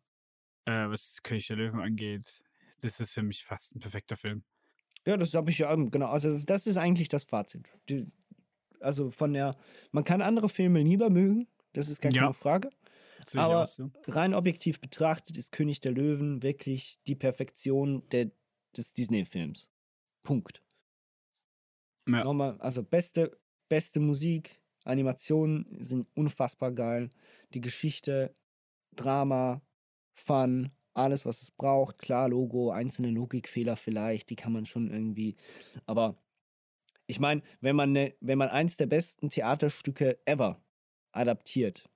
äh, was König der Löwen angeht, das ist für mich fast ein perfekter Film. Ja, das habe ich ja, ähm, genau. Also, das ist eigentlich das Fazit. Die, also, von der. Man kann andere Filme lieber mögen, das ist gar Ja. keine Frage. Sehe Aber auch so. rein objektiv betrachtet ist König der Löwen wirklich die Perfektion der, des Disney-Films. Punkt. Ja. Nochmal, also beste, beste Musik, Animationen sind unfassbar geil. Die Geschichte, Drama, Fun, alles, was es braucht. Klar, Logo, einzelne Logikfehler vielleicht, die kann man schon irgendwie. Aber ich meine, wenn man, ne, wenn man eins der besten Theaterstücke ever adaptiert,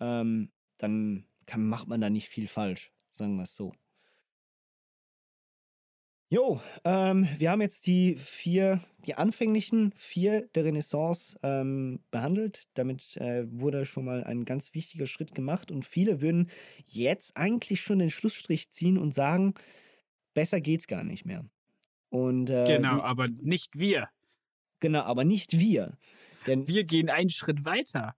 ähm, dann kann, macht man da nicht viel falsch, sagen wir es so. Jo, ähm, wir haben jetzt die vier, die anfänglichen vier der Renaissance ähm, behandelt. Damit äh, wurde schon mal ein ganz wichtiger Schritt gemacht und viele würden jetzt eigentlich schon den Schlussstrich ziehen und sagen, besser geht's gar nicht mehr. Und, äh, Genau, die- aber nicht wir. genau, aber nicht wir. Denn Wir gehen einen Schritt weiter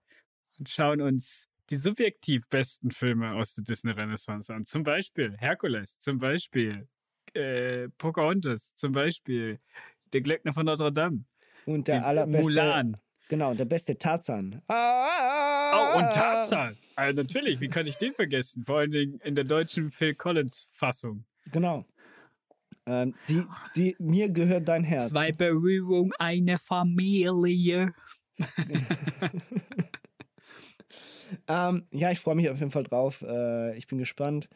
und schauen uns die subjektiv besten Filme aus der Disney Renaissance an. Zum Beispiel Herkules, zum Beispiel äh, Pocahontas, zum Beispiel Der Glöckner von Notre Dame, und der allerbeste, Mulan. genau, der beste Tarzan. Oh, Ah, und Tarzan. Also natürlich, wie kann ich den vergessen? Vor allen Dingen in der deutschen Phil Collins-Fassung. Genau. Ähm, die, die, mir gehört dein Herz. Zwei Berührung, eine Familie. <laughs> Ähm, ja, ich freue mich auf jeden Fall drauf. Äh, ich bin gespannt.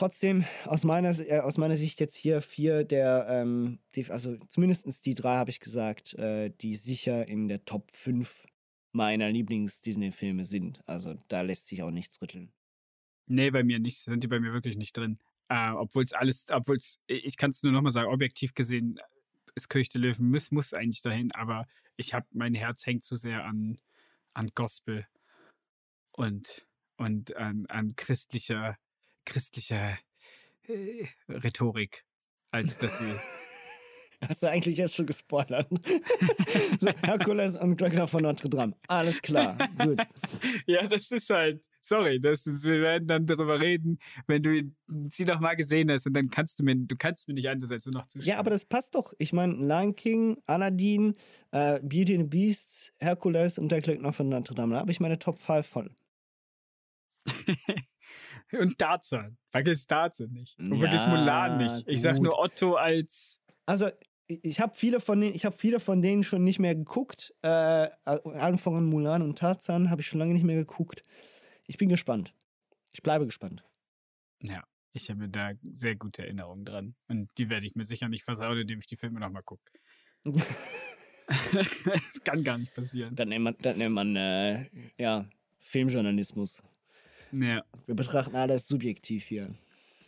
Trotzdem, aus meiner, äh, aus meiner Sicht jetzt hier vier der, ähm, die, also zumindest die drei habe ich gesagt, äh, die sicher in der Top 5 meiner Lieblings-Disney-Filme sind. Also da lässt sich auch nichts rütteln. Nee, bei mir nicht. Sind die bei mir wirklich nicht drin. Äh, obwohl es alles, obwohl es, ich kann es nur nochmal sagen, objektiv gesehen ist König der Löwen, muss, muss eigentlich dahin, aber ich habe, mein Herz hängt zu sehr an, an Gospel und, und an, an christlicher, christlicher äh, Rhetorik, als dass <laughs> sie. Hast du eigentlich jetzt schon gespoilert? <laughs> so, Herkules und Glöckner von Notre Dame. Alles klar, gut. <laughs> ja, das ist halt, sorry, das ist, wir werden dann darüber reden, wenn du sie noch mal gesehen hast und dann kannst du mir, du kannst mir nicht anders als nur noch zustimmen. Ja, aber das passt doch. Ich meine, Lion King, Aladdin, äh, Beauty and the Beast, Herkules und der Glöckner von Notre Dame. Da habe ich meine Top 5 voll. Und Tarzan. Vergiss Tarzan nicht. Und Ja, vergiss Mulan nicht. Ich sag gut. nur Otto als. Also, ich- habe viele von denen, ich habe viele von denen schon nicht mehr geguckt. Äh, allen von Mulan und Tarzan habe ich schon lange nicht mehr geguckt. Ich bin gespannt. Ich bleibe gespannt. Ja, ich habe da sehr gute Erinnerungen dran. Und die werde ich mir sicher nicht versauen, indem ich die Filme nochmal gucke. <laughs> <laughs> das kann gar nicht passieren. Dann nennt man, dann nennt man äh, ja, Filmjournalismus. Ja. Wir betrachten alles subjektiv hier.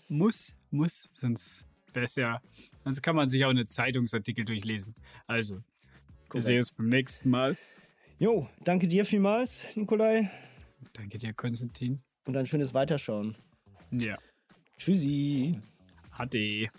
Muss, muss, sonst wäre es ja. Sonst kann man sich auch eine Zeitungsartikel durchlesen. Also, wir sehen uns beim nächsten Mal. Jo, danke dir vielmals, Nikolai. Danke dir, Konstantin. Und ein schönes Weiterschauen. Ja. Tschüssi. Ade.